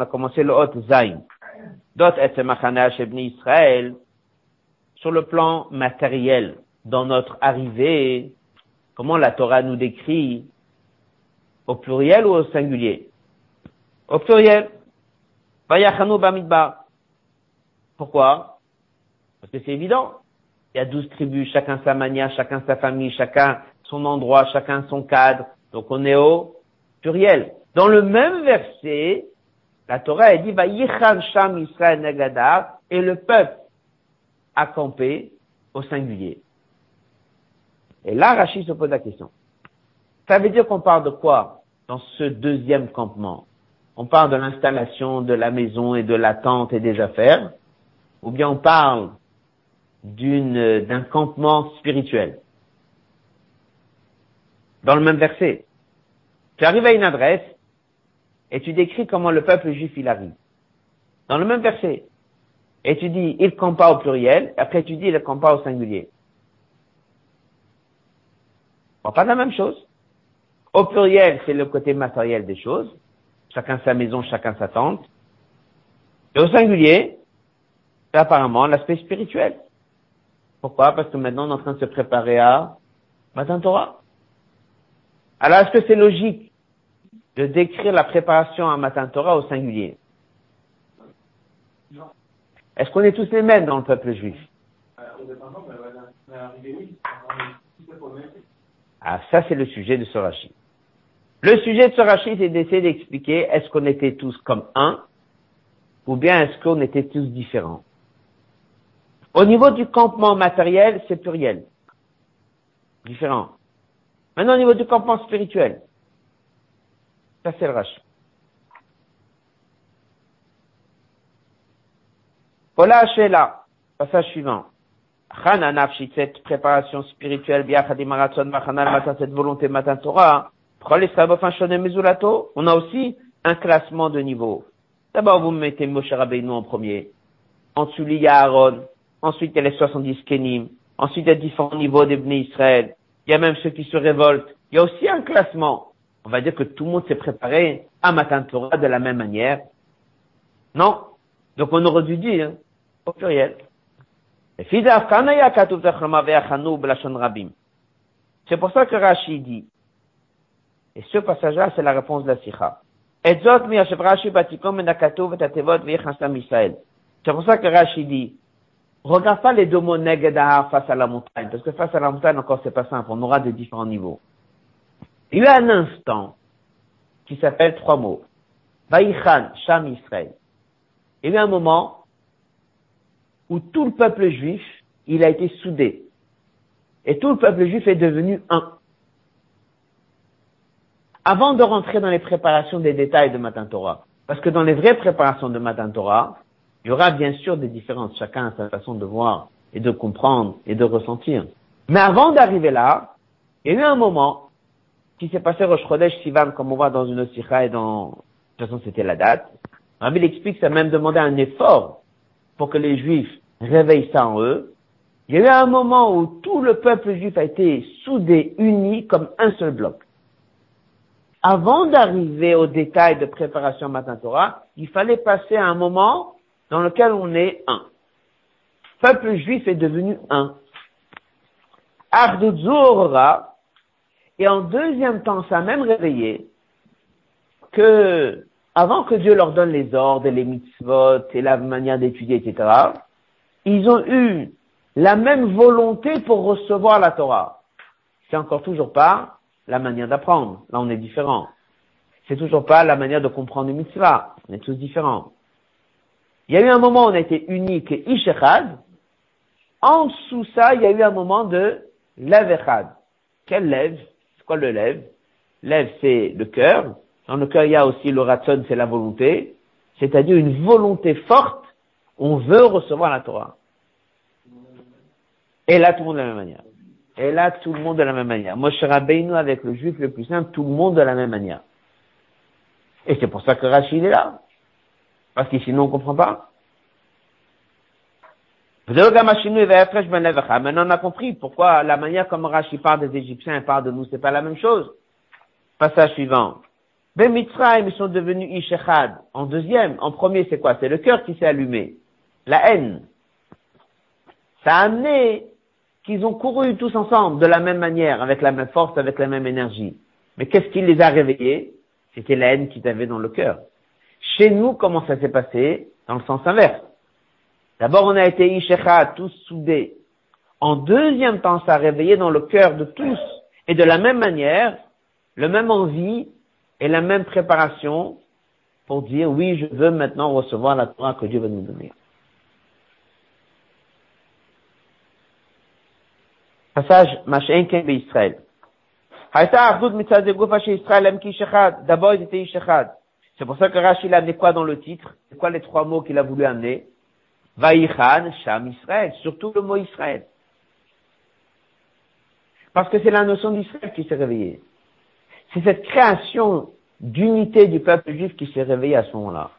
commencé le Israël sur le plan matériel, dans notre arrivée, comment la Torah nous décrit, au pluriel ou au singulier? Au pluriel. Pourquoi? Parce que c'est évident. Il y a douze tribus, chacun sa manière, chacun sa famille, chacun son endroit, chacun son cadre. Donc on est au pluriel. Dans le même verset, la Torah a dit, va Sham Israël Nagadar, et le peuple à camper au singulier. Et là, Rachid se pose la question. Ça veut dire qu'on parle de quoi dans ce deuxième campement? On parle de l'installation de la maison et de la tente et des affaires? Ou bien on parle d'un campement spirituel? Dans le même verset. Tu arrives à une adresse et tu décris comment le peuple juif il arrive. Dans le même verset et tu dis il compare au pluriel, après tu dis il compare au singulier. On pas la même chose. Au pluriel, c'est le côté matériel des choses. Chacun sa maison, chacun sa tente. Et au singulier, c'est apparemment l'aspect spirituel. Pourquoi? Parce que maintenant on est en train de se préparer à Matin Torah. Alors est-ce que c'est logique de décrire la préparation à Matin Torah au singulier? Est-ce qu'on est tous les mêmes dans le peuple juif? Ah, ça c'est le sujet de ce rachis. Le sujet de ce rachis, c'est d'essayer d'expliquer est-ce qu'on était tous comme un, ou bien est-ce qu'on était tous différents? Au niveau du campement matériel, c'est pluriel. Différent. Maintenant, au niveau du campement spirituel, ça c'est le rachis. Voilà, là. Passage suivant. Chana nafshi, cette préparation spirituelle, biachadi marathon, machana matin, cette volonté matin Torah, on a aussi un classement de niveau. D'abord, vous mettez Moshe Rabbeinu en premier. Ensuite, il y a Aaron. Ensuite, il y a les 70 Kenim. Ensuite, il y a différents niveaux des Israël. Il y a même ceux qui se révoltent. Il y a aussi un classement. On va dire que tout le monde s'est préparé à Matan Torah de la même manière. Non? Donc, on aurait dû dire, au pluriel. C'est pour ça que Rashi dit, et ce passage-là, c'est la réponse de la Sikha. C'est pour ça que Rashi dit, regarde pas les deux mots negedahar face à la montagne, parce que face à la montagne, encore, c'est pas simple, on aura de différents niveaux. Il y a un instant qui s'appelle trois mots. Vaïchan, Sham Israël. Il y a un moment où tout le peuple juif, il a été soudé. Et tout le peuple juif est devenu un. Avant de rentrer dans les préparations des détails de Matan Torah, parce que dans les vraies préparations de Matan Torah, il y aura bien sûr des différences, chacun a sa façon de voir et de comprendre et de ressentir. Mais avant d'arriver là, il y a eu un moment qui s'est passé au Chodesh Sivan, comme on voit dans une autre et dans, de toute façon c'était la date. Rabbi explique que ça a même demandé un effort pour que les Juifs réveillent ça en eux. Il y a eu un moment où tout le peuple juif a été soudé, uni comme un seul bloc. Avant d'arriver aux détails de préparation Matin Torah, il fallait passer un moment dans lequel on est un. Le peuple juif est devenu un. Ardudzura, et en deuxième temps, ça a même réveillé que avant que Dieu leur donne les ordres et les mitzvot et la manière d'étudier, etc., ils ont eu la même volonté pour recevoir la Torah. C'est encore toujours pas la manière d'apprendre. Là, on est différent. C'est toujours pas la manière de comprendre une mitzvah. On est tous différents. Il y a eu un moment où on a été unique ishechad. En dessous ça, il y a eu un moment de lève Quel lève? C'est quoi le lève? Lève, c'est le cœur. Dans le cœur, il y a aussi le ratson, c'est la volonté, c'est-à-dire une volonté forte, on veut recevoir la Torah. Et là, tout le monde de la même manière. Et là, tout le monde de la même manière. Moshe Rabbeinu avec le juif le plus simple, tout le monde de la même manière. Et c'est pour ça que Rachid est là. Parce que sinon, on ne comprend pas. Maintenant, on a compris pourquoi la manière comme Rachid parle des Égyptiens et parle de nous, c'est pas la même chose. Passage suivant. Ben Mitzrayim, ils sont devenus Ishechad. En deuxième, en premier, c'est quoi? C'est le cœur qui s'est allumé. La haine. Ça a amené qu'ils ont couru tous ensemble de la même manière, avec la même force, avec la même énergie. Mais qu'est-ce qui les a réveillés? C'était la haine qu'ils avaient dans le cœur. Chez nous, comment ça s'est passé Dans le sens inverse. D'abord, on a été Ishechad, tous soudés. En deuxième temps, ça a réveillé dans le cœur de tous. Et de la même manière, le même envie, et la même préparation pour dire oui, je veux maintenant recevoir la Torah que Dieu va nous donner. Passage Mash'enken Israël. D'abord, ils étaient Ishechad. C'est pour ça que Rachid a amené quoi dans le titre? C'est quoi les trois mots qu'il a voulu amener? Vaïchan, Sham Israël. Surtout le mot Israël. Parce que c'est la notion d'Israël qui s'est réveillée. C'est cette création d'unité du peuple juif qui s'est réveillée à ce moment-là.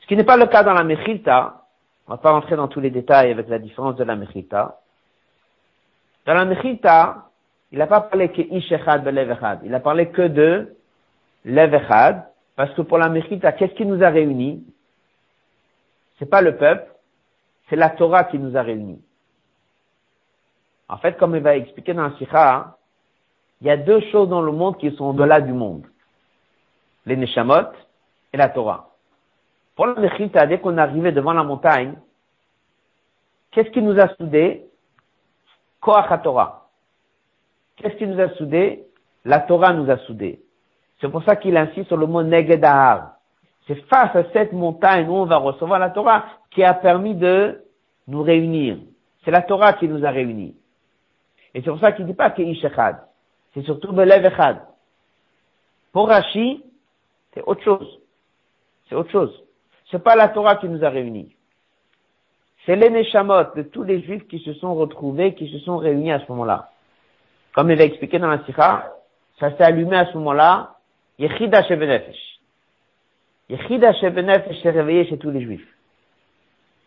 Ce qui n'est pas le cas dans la Mechilta. On va pas rentrer dans tous les détails avec la différence de la Mechilta. Dans la Mechilta, il n'a pas parlé que Ishechad Belevechad. Il a parlé que de Levechad. Parce que pour la Mechilta, qu'est-ce qui nous a réunis? C'est pas le peuple, c'est la Torah qui nous a réunis. En fait, comme il va expliquer dans Sikha, il y a deux choses dans le monde qui sont au-delà du monde. Les Neshamot et la Torah. Pour la Mechita, dès qu'on est arrivé devant la montagne, qu'est-ce qui nous a soudés? Koach Torah. Qu'est-ce qui nous a soudés? La Torah nous a soudés. C'est pour ça qu'il insiste sur le mot Negedahar. C'est face à cette montagne où on va recevoir la Torah qui a permis de nous réunir. C'est la Torah qui nous a réunis. Et c'est pour ça qu'il ne dit pas Keish. C'est surtout Belev Echad. Pour Rashi, c'est autre chose. C'est autre chose. C'est pas la Torah qui nous a réunis. C'est les Neshamot de tous les Juifs qui se sont retrouvés, qui se sont réunis à ce moment-là. Comme il va expliqué dans la Sikha, ça s'est allumé à ce moment-là, Yechida Shebenefesh. Yechida Shebenefesh s'est réveillé chez tous les Juifs.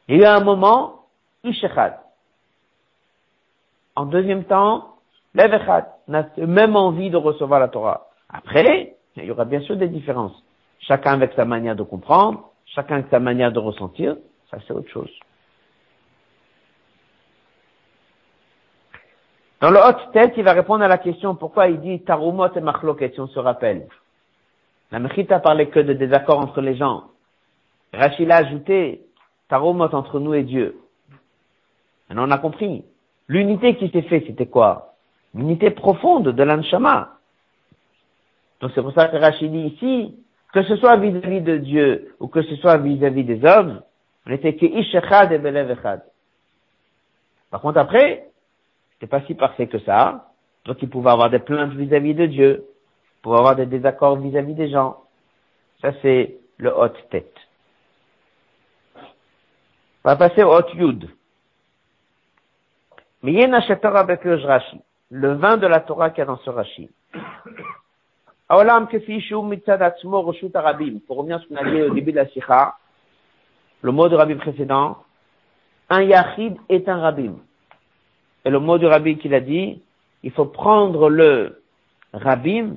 Il y a un moment, Ishechad. En deuxième temps, Levechad. On a même envie de recevoir la Torah. Après, il y aura bien sûr des différences. Chacun avec sa manière de comprendre, chacun avec sa manière de ressentir, ça c'est autre chose. Dans le hot tête, il va répondre à la question pourquoi il dit Tarumot et Machloket, si on se rappelle. La Mechita parlait que de désaccords entre les gens. Rachid a ajouté Tarumot entre nous et Dieu. Maintenant on a compris. L'unité qui s'est faite, c'était quoi? L'unité profonde de l'anshama. Donc c'est pour ça que Rachid dit ici, que ce soit vis-à-vis de Dieu ou que ce soit vis-à-vis des hommes, on était que Ishechad et Belev. Par contre après, c'est pas si parfait que ça. Donc il pouvait avoir des plaintes vis-à-vis de Dieu, pouvait avoir des désaccords vis-à-vis des gens. Ça c'est le hot tête. On va passer au hot yud. Le vin de la Torah qu'il y a dans ce Rashi. Pour revenir sur ce qu'on a dit au début de la Sikha, le mot de Rabbi précédent, un Yachid est un Rabbim. Et le mot du Rabbi qu'il a dit, il faut prendre le Rabbim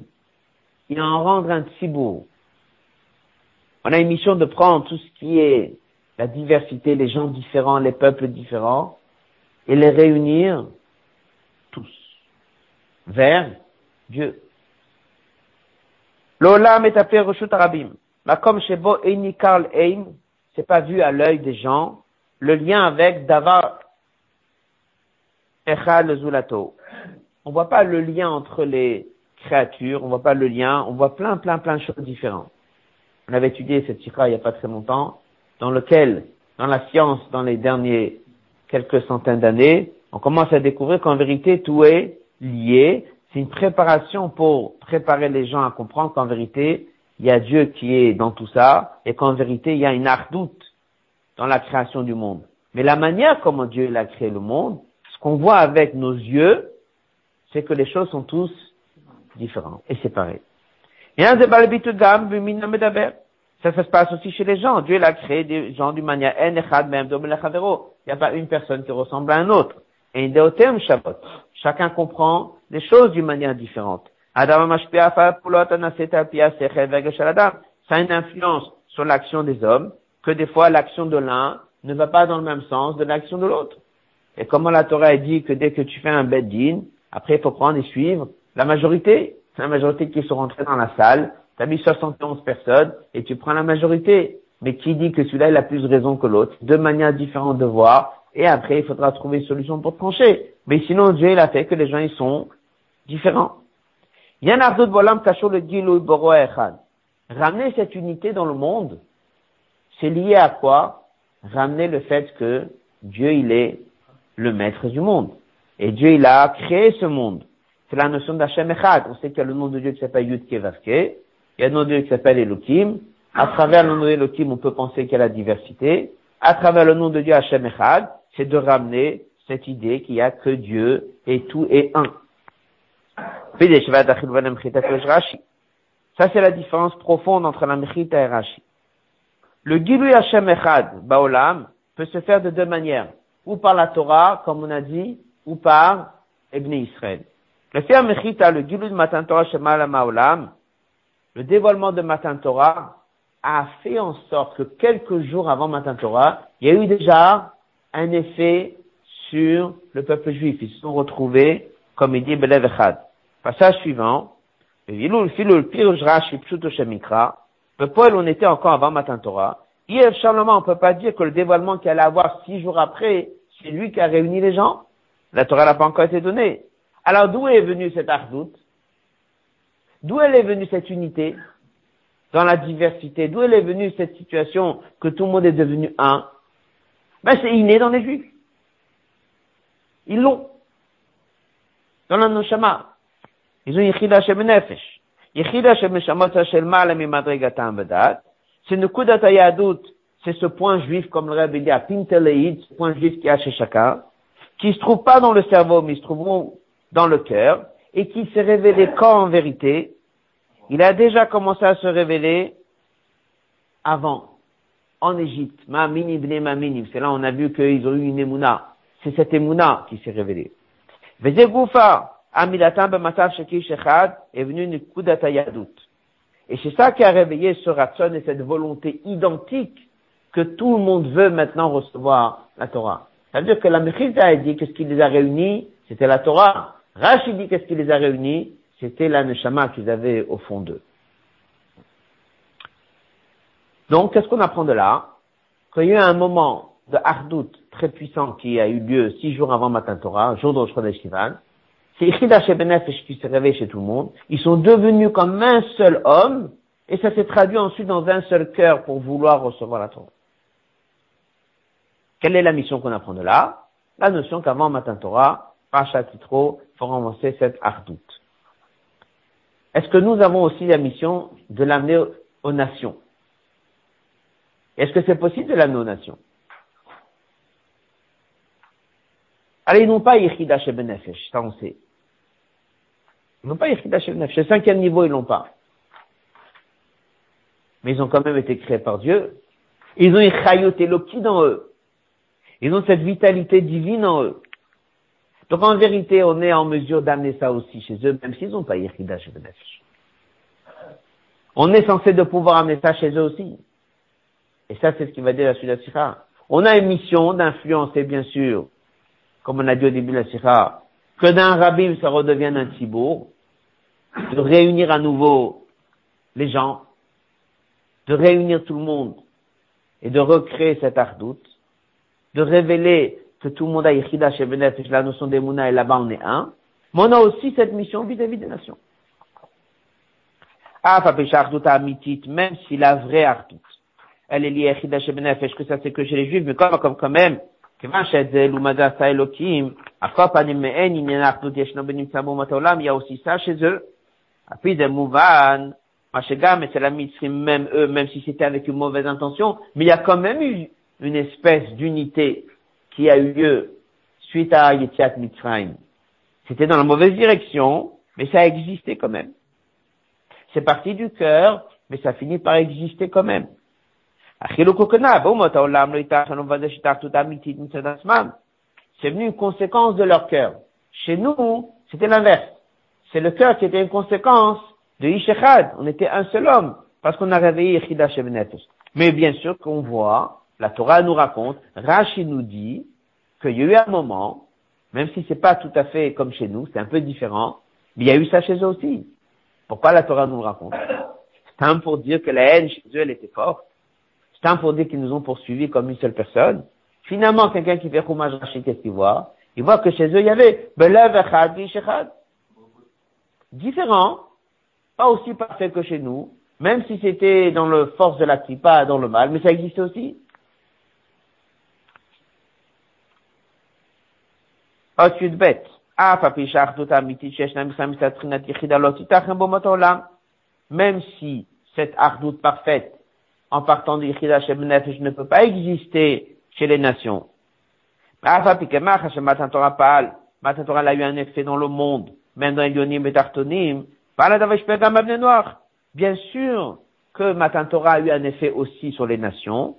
et en rendre un Tzibour. On a une mission de prendre tout ce qui est la diversité, les gens différents, les peuples différents, et les réunir tous vers Dieu. L'olam est appelé Reshut Arabim. comme chez Bo Eini Karl Eim, c'est pas vu à l'œil des gens, le lien avec Davar Echad Zulato. On voit pas le lien entre les créatures, on voit pas le lien, on voit plein, plein, plein de choses différentes. On avait étudié cette sikha il n'y a pas très longtemps, dans lequel, dans la science, dans les derniers quelques centaines d'années, on commence à découvrir qu'en vérité, tout est lié, c'est une préparation pour préparer les gens à comprendre qu'en vérité, il y a Dieu qui est dans tout ça, et qu'en vérité, il y a une ardoute dans la création du monde. Mais la manière comment Dieu a créé le monde, ce qu'on voit avec nos yeux, c'est que les choses sont tous différentes et séparées. Ça, ça se passe aussi chez les gens. Dieu a créé des gens d'une manière Il n'y a pas une personne qui ressemble à un autre. Et Chacun comprend les choses d'une manière différente. Ça a une influence sur l'action des hommes, que des fois l'action de l'un ne va pas dans le même sens de l'action de l'autre. Et comment la Torah dit que dès que tu fais un bed après il faut prendre et suivre la majorité, la majorité qui sont rentrés dans la salle, tu as mis 71 personnes et tu prends la majorité. Mais qui dit que celui-là il a plus raison que l'autre? Deux manières différentes de voir, et après il faudra trouver une solution pour trancher. Mais sinon Dieu il a fait que les gens ils sont différents. Ramener cette unité dans le monde, c'est lié à quoi? Ramener le fait que Dieu il est le maître du monde. Et Dieu il a créé ce monde. C'est la notion d'Hachem Echad. On sait qu'il y a le nom de Dieu qui s'appelle Yud Kevavke. Il y a le nom de Dieu qui s'appelle Elohim. À travers le nom d'Elohim, on peut penser qu'il y a la diversité. À travers le nom de Dieu Hachem Echad, c'est de ramener cette idée qu'il y a que Dieu et tout est un. Ça, c'est la différence profonde entre la Mechita et Rashi. Le Gilui Hashem Echad, Baolam, peut se faire de deux manières. Ou par la Torah, comme on a dit, ou par Ibn Israël. Le faire Mechita, le Gilui de Matan Torah Shema Maolam, le dévoilement de Matan Torah, a fait en sorte que quelques jours avant Matan Torah, il y a eu déjà un effet sur le peuple juif. Ils se sont retrouvés, comme il dit Belev Echad. Passage suivant. Le Poil, on était encore avant Matan Torah. Yves Charlemagne, on peut pas dire que le dévoilement qu'il allait avoir six jours après, c'est lui qui a réuni les gens. La Torah n'a pas encore été donnée. Alors d'où est venue cette ardoute? D'où est venue cette unité dans la diversité? D'où est venue cette situation que tout le monde est devenu un? Ben c'est inné dans les Juifs. Ils l'ont. Dans la Noshama. Ils ont Yechida Shem Nefesh. Yechida Shem Shamot Shel Ma'ala Mimadrigatam Vedat. C'est Nukudat Ayadut. C'est ce point juif, comme le Rabbi dit à Pinteleid, ce point juif qui a chez chacun, qui se trouve pas dans le cerveau, mais se trouve dans le cœur, et qui s'est révélé quand en vérité Il a déjà commencé à se révéler avant, en Égypte. Ma mini ma mini. C'est là on a vu qu'ils ont eu une émouna. C'est cette émouna qui s'est révélée. Shekish echad, est venu. Et c'est ça qui a réveillé ce ratson et cette volonté identique que tout le monde veut maintenant recevoir la Torah. Ça veut dire que la Mechilta a dit que ce qui les a réunis, c'était la Torah. Rachid dit qu'est-ce qui les a réunis, c'était la Neshama qu'ils avaient au fond d'eux. Donc, qu'est-ce qu'on apprend de là? Qu'il y a eu un moment de hardout très puissant qui a eu lieu six jours avant Matan Torah, jour de Rosh c'est Ichida Shebenefesh qui s'est réveillé chez tout le monde. Ils sont devenus comme un seul homme, et ça s'est traduit ensuite dans un seul cœur pour vouloir recevoir la Torah. Quelle est la mission qu'on apprend de là? La notion qu'avant Matan Torah, Pacha Titro, faut renforcer cette hardout. Est-ce que nous avons aussi la mission de l'amener aux nations? Est-ce que c'est possible de l'amener aux nations? Alors, ils n'ont pas Yechida Shebenefesh, ça on sait. Ils n'ont pas Yechida Shebenefesh. Le cinquième niveau, ils l'ont pas. Mais ils ont quand même été créés par Dieu. Ils ont Chayot Eloki dans eux. Ils ont cette vitalité divine en eux. Donc en vérité, on est en mesure d'amener ça aussi chez eux, même s'ils n'ont pas Yechida Shebenefesh. On est censé de pouvoir amener ça chez eux aussi. Et ça, c'est ce qui va dire la suite On a une mission d'influencer, bien sûr, comme on a dit au début de la Sikha, que d'un rabbin, ça redevienne un tibour, de réunir à nouveau les gens, de réunir tout le monde et de recréer cet ardoute, de révéler que tout le monde a Yichida chez la notion d'Emouna et là-bas on est un, mais on a aussi cette mission vis-à-vis des nations. Ah, même si la vraie Artout, elle est liée à Yichida chez que ça c'est que chez les Juifs, mais comme, comme quand même, il y a aussi ça chez eux. Puis des mouvan, c'est la même eux, même si c'était avec une mauvaise intention, mais il y a quand même eu une espèce d'unité qui a eu lieu suite à Yetziat Mitzrayim. C'était dans la mauvaise direction, mais ça a existé quand même. C'est parti du cœur, mais ça finit par exister quand même. C'est venu une conséquence de leur cœur. Chez nous, c'était l'inverse. C'est le cœur qui était une conséquence de Ishechad. On était un seul homme, parce qu'on a réveillé Yechida Mais bien sûr qu'on voit, la Torah nous raconte, Rashi nous dit qu'il y a eu un moment, même si c'est pas tout à fait comme chez nous, c'est un peu différent, mais il y a eu ça chez eux aussi. Pourquoi la Torah nous le raconte? C'est un pour dire que la haine chez eux, elle était forte tant pour dire qu'ils nous ont poursuivis comme une seule personne. Finalement, quelqu'un qui fait Chumash Rashi, qu'est-ce qu'il voit? Il voit que chez eux, il y avait. Différent, pas aussi parfait que chez nous, même si c'était dans le force de la pas dans le mal, mais ça existe aussi. Ensuite, bête. Même si cette ardoute parfaite en partant du Yichida Nefesh ne peut pas exister chez les nations. Matan Torah a eu un effet dans le monde, même dans Yonim et Tartonim. Bien sûr que Matan Torah a eu un effet aussi sur les nations,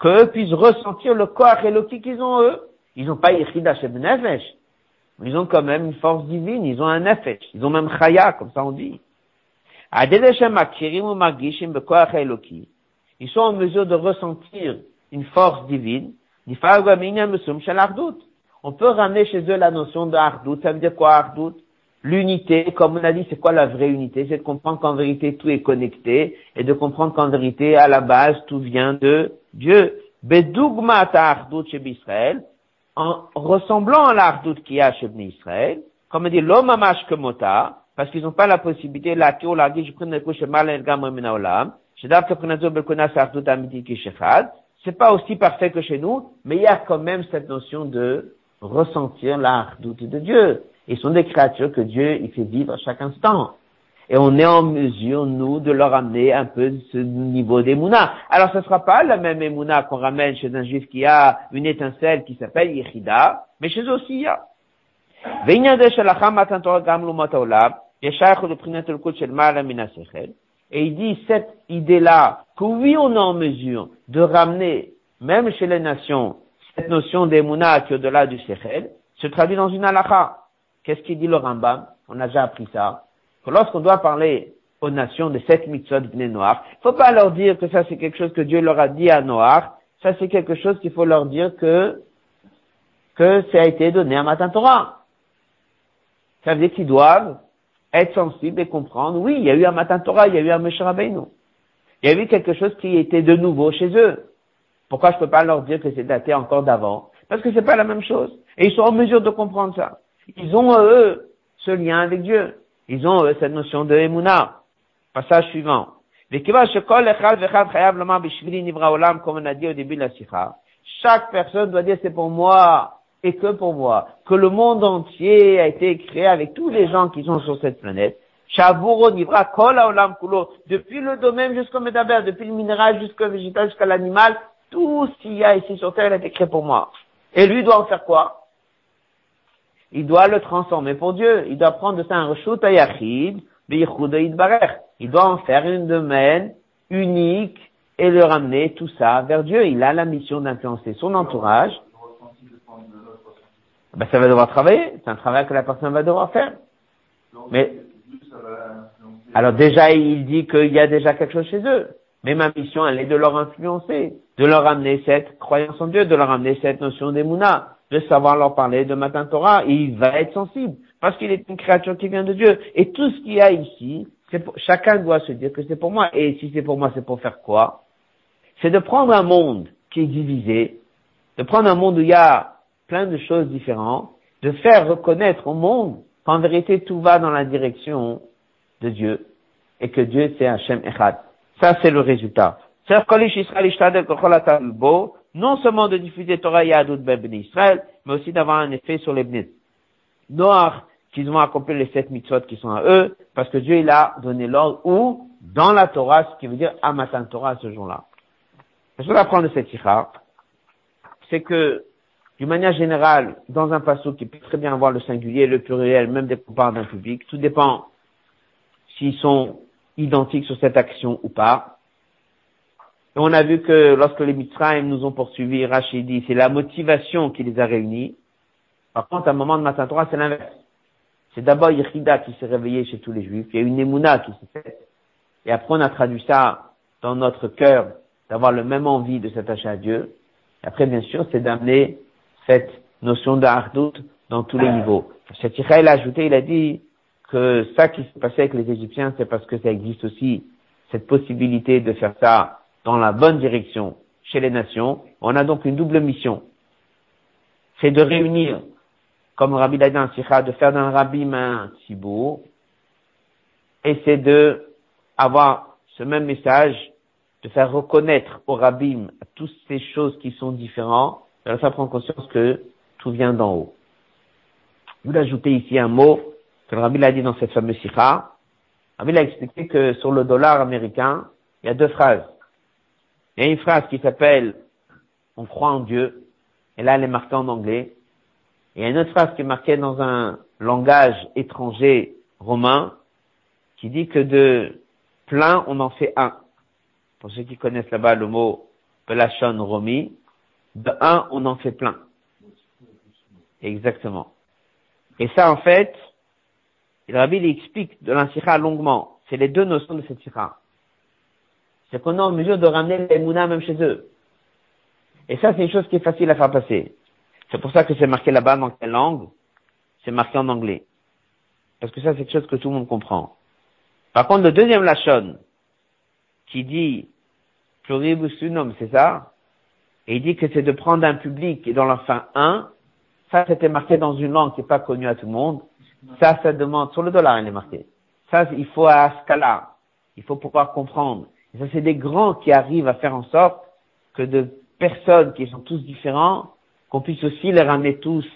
qu'eux puissent ressentir le corps et le qu'ils ont eux. Ils n'ont pas Yichida Nefesh. Ils ont quand même une force divine, ils ont un Nefesh. Ils ont même Chaya, comme ça on dit. ils sont en mesure de ressentir une force divine, on peut ramener chez eux la notion de. Ça veut dire quoi hardout l'unité, comme on a dit, c'est quoi la vraie unité? C'est de comprendre qu'en vérité tout est connecté et de comprendre qu'en vérité, à la base, tout vient de Dieu. En ressemblant à l'Ardout qu'il y a chez Israël, comme on dit l'homme amash kemota, parce qu'ils n'ont pas la possibilité, la théo, la je prends le couche mal el gam olam, chez Dav Keprenazo Belkona Sardout Amiti Kishechad, c'est pas aussi parfait que chez nous, mais il y a quand même cette notion de ressentir l'Ardout de Dieu. Ils sont des créatures que Dieu, il fait vivre à chaque instant. Et on est en mesure, nous, de leur amener un peu ce niveau d'émouna. Alors, ce ne sera pas la même émouna qu'on ramène chez un juif qui a une étincelle qui s'appelle Yechida, mais chez eux aussi il y a. Et il dit cette idée-là, que oui, on est en mesure de ramener, même chez les nations, cette notion d'émouna qui est au-delà du Sechel, se traduit dans une halakha. Qu'est-ce qu'il dit le Rambam? On a déjà appris ça. Lorsqu'on doit parler aux nations de cette mitzvot de Noir, il faut pas leur dire que ça c'est quelque chose que Dieu leur a dit à Noir. Ça c'est quelque chose qu'il faut leur dire que que ça a été donné à Matan Torah. Ça veut dire qu'ils doivent être sensibles et comprendre, oui, il y a eu un Matan Torah, il y a eu un Meshach Il y a eu quelque chose qui était de nouveau chez eux. Pourquoi je peux pas leur dire que c'est daté encore d'avant? Parce que c'est pas la même chose. Et ils sont en mesure de comprendre ça. Ils ont, eux, ce lien avec Dieu. Ils ont, eux, cette notion de Emouna. Passage suivant. Comme on a dit au début de la sikha, chaque personne doit dire c'est pour moi et que pour moi. Que le monde entier a été créé avec tous les gens qui sont sur cette planète. Depuis le domaine jusqu'au métaber, depuis le minéral jusqu'au végétal, jusqu'à l'animal, tout ce qu'il y a ici sur Terre a été créé pour moi. Et lui doit en faire quoi? Il doit le transformer pour Dieu. Il doit prendre de ça un reshut ayachid, il doit en faire une domaine unique et le ramener tout ça vers Dieu. Il a la mission d'influencer son entourage. Ben, ça va devoir travailler. C'est un travail que la personne va devoir faire. Mais, alors déjà, il dit qu'il y a déjà quelque chose chez eux. Mais ma mission, elle est de leur influencer, de leur amener cette croyance en Dieu, de leur amener cette notion d'émouna de savoir leur parler de Matin Torah, il va être sensible, parce qu'il est une créature qui vient de Dieu. Et tout ce qu'il y a ici, pour, chacun doit se dire que c'est pour moi. Et si c'est pour moi, c'est pour faire quoi? C'est de prendre un monde qui est divisé, de prendre un monde où il y a plein de choses différentes, de faire reconnaître au monde qu'en vérité tout va dans la direction de Dieu, et que Dieu c'est Hachem Echad. Ça c'est le résultat non seulement de diffuser Torah et Yadut Ben Israël, mais aussi d'avoir un effet sur les Bnei Noirs, qu'ils vont accomplir les sept mitzvot qui sont à eux, parce que Dieu il a donné l'ordre ou dans la Torah, ce qui veut dire à Torah ce jour-là. Ce qu'on apprendre de cette sikha, c'est que, d'une manière générale, dans un passage qui peut très bien avoir le singulier, le pluriel, même des qu'on d'un public, tout dépend s'ils sont identiques sur cette action ou pas. Et on a vu que lorsque les Mitzrayim nous ont poursuivis, Rachid dit, c'est la motivation qui les a réunis. Par contre, à un moment de Matin Torah, c'est l'inverse. C'est d'abord Yechida qui s'est réveillé chez tous les Juifs. Il y a une Emouna qui s'est faite. Et après, on a traduit ça dans notre cœur, d'avoir le même envie de s'attacher à Dieu. Et après, bien sûr, c'est d'amener cette notion de dans tous les niveaux. Cette il a ajouté, il a dit que ça qui s'est passé avec les Égyptiens, c'est parce que ça existe aussi, cette possibilité de faire ça dans la bonne direction chez les nations. On a donc une double mission. C'est de réunir, comme Rabbi l'a dit de faire d'un rabbi un beau, et c'est de avoir ce même message, de faire reconnaître au rabbin toutes ces choses qui sont différentes, de leur faire prendre conscience que tout vient d'en haut. Vous ajoutez ici un mot que le rabbi l'a dit dans cette fameuse sikha. Rabbi a expliqué que sur le dollar américain, il y a deux phrases. Il y a une phrase qui s'appelle On croit en Dieu, et là elle est marquée en anglais. Et il y a une autre phrase qui est marquée dans un langage étranger romain, qui dit que de plein, on en fait un. Pour ceux qui connaissent là-bas le mot pelachon romi, de un, on en fait plein. Exactement. Et ça, en fait, le rabbi explique de l'insira longuement. C'est les deux notions de cette sira c'est qu'on est en mesure de ramener les mouna même chez eux. Et ça, c'est une chose qui est facile à faire passer. C'est pour ça que c'est marqué là-bas dans quelle langue? C'est marqué en anglais. parce que ça c'est quelque chose que tout le monde comprend. Par contre, le deuxième lachon, qui dit pluribus unum, c'est ça, et il dit que c'est de prendre un public et dans la fin un, ça c'était marqué dans une langue qui n'est pas connue à tout le monde, ça, ça demande, sur le dollar il est marqué. Ça, il faut à Scala, il faut pouvoir comprendre. Et ça, c'est des grands qui arrivent à faire en sorte que de personnes qui sont tous différents, qu'on puisse aussi les ramener tous,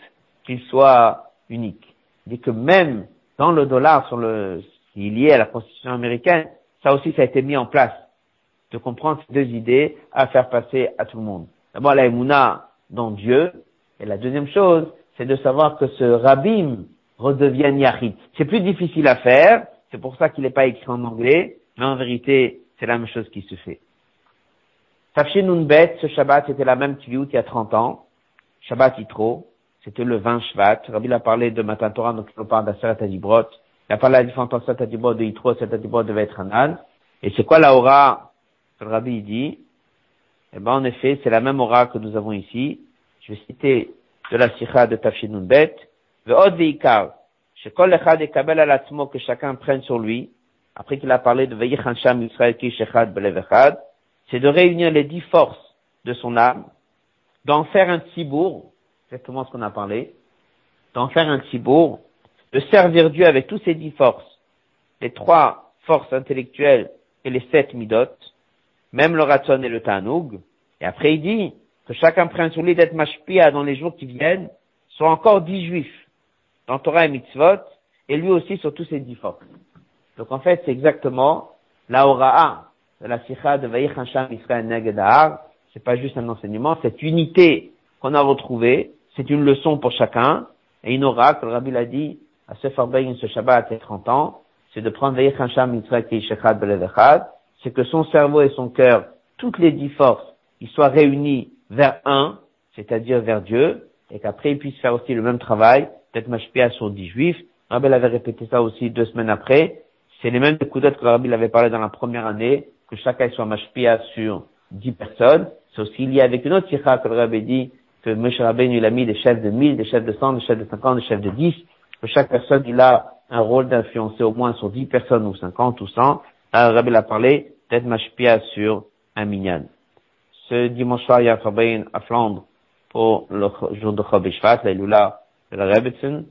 qu'ils soient uniques. Dit que même dans le dollar, sur le, qui est lié à la constitution américaine, ça aussi, ça a été mis en place. De comprendre ces deux idées à faire passer à tout le monde. D'abord, la émouna dans Dieu. Et la deuxième chose, c'est de savoir que ce rabbin redevienne yahid. C'est plus difficile à faire. C'est pour ça qu'il n'est pas écrit en anglais. Mais en vérité, c'est la même chose qui se fait. Tafshin Nunbet, ce Shabbat, c'était la même qu'il y a 30 ans. Shabbat Yitro. C'était le 20 Shvat. Rabbi a parlé de Matan Torah, donc il parle d'Aseret Adibrot. Il a parlé de la différence entre Aseret Adibrot de Yitro, Adibrot de Vetranan. Et c'est quoi la aura que le Rabbi dit? Eh ben, en effet, c'est la même aura que nous avons ici. Je vais citer de la Sikha de Tafshin Nunbet. Ve'od ve'ikar. Shekol echad ekabel al atzmo que chacun prenne sur lui. Après qu'il a parlé de Ve'yichan Sham Yisrael kish echad belev echad. C'est de réunir les dix forces de son âme, d'en faire un tibour, exactement ce qu'on a parlé, d'en faire un tibour, de servir Dieu avec tous ces dix forces, les trois forces intellectuelles et les sept midot, même le ratson et le tanoug, et après il dit que chacun prenne sur lui d'être mashpia dans les jours qui viennent, soit encore dix juifs, dans Torah et mitzvot, et lui aussi sur tous ces dix forces. Donc en fait, c'est exactement la ora'a de la sikha de Vaïch Hasham Israël Negedahar, c'est pas juste un enseignement, cette unité qu'on a retrouvée, c'est une leçon pour chacun, et une aura, que le Rabbi l'a dit, à ce Farbein, ce Shabbat, à 30 ans, c'est de prendre Vaïch Hasham Israël Kishechad Belevechad, c'est que son cerveau et son cœur, toutes les dix forces, ils soient réunis vers un, c'est-à-dire vers Dieu, et qu'après ils puissent faire aussi le même travail, d'être mashpia sur dix juifs. Rabbi avait répété ça aussi deux semaines après. C'est les mêmes coudettes que le Rabbi avait parlé dans la première année, que chacun soit mashpia sur dix personnes. C'est aussi lié avec une autre sikha que le Rabbi dit que Moshe Rabbeinu il a mis des chefs de mille, des chefs de cent, des chefs de cinquante, des chefs de dix, que chaque personne il a un rôle d'influencer au moins sur dix personnes ou cinquante ou cent. Là, le Rabbi a parlé d'être mashpia sur un minyan. Ce dimanche soir, il y a Farbain à Flandre pour le jour de Chobishvat, la Ilula de la Rebbetzin.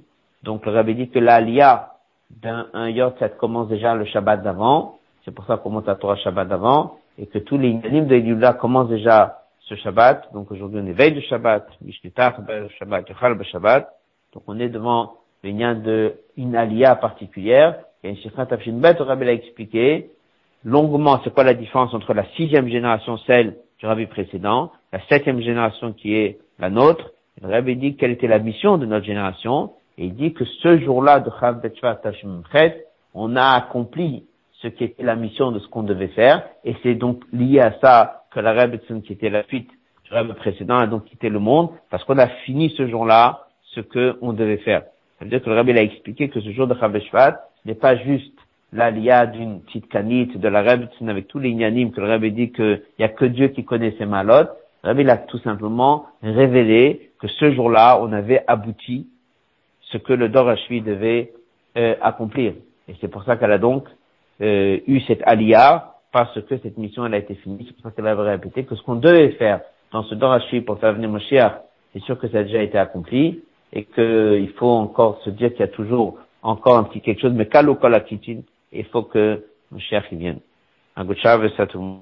Donc le Rabbi dit que l'Alia d'un un ça commence déjà le Shabbat d'avant. C'est pour ça qu'on monte à Torah Shabbat d'avant. Et que tous les Yanim de Ilula commencent déjà ce Shabbat. Donc aujourd'hui on est veille de Shabbat, Shabbat, Shabbat. Donc on est devant le lien de Alia particulière. Et un Shifrat Tafshin Bet, Rabbi l'a expliqué longuement c'est quoi la différence entre la sixième génération, celle du Rabbi précédent, la septième génération qui est la nôtre. Le Rabbi dit quelle était la mission de notre génération, et il dit que ce jour-là de Chav Betshvat on a accompli ce qui était la mission de ce qu'on devait faire, et c'est donc lié à ça que la Rabbi qui était la suite du Rabbi précédent, a donc quitté le monde, parce qu'on a fini ce jour-là ce qu'on devait faire. Ça veut dire que le Rabbi a expliqué que ce jour de Chav Betshvat n'est pas juste l'alia d'une petite canite de la Rebbetzin avec tous les ignanim que le Rebbe dit qu'il n'y a que Dieu qui connaît ses malotes. Le Rebbe a tout simplement révélé que ce jour-là, on avait abouti ce que le Dorashvi devait euh, accomplir. Et c'est pour ça qu'elle a donc euh, eu cette alia, parce que cette mission elle a été finie. C'est pour ça qu'elle avait répété que ce qu'on devait faire dans ce Dorashvi pour faire venir Moshiach, c'est sûr que ça a déjà été accompli, et qu'il faut encore se dire qu'il y a toujours encore un petit quelque chose, mais kalo kol il faut que mon cher vienne. Un good Shabbos à tout le monde.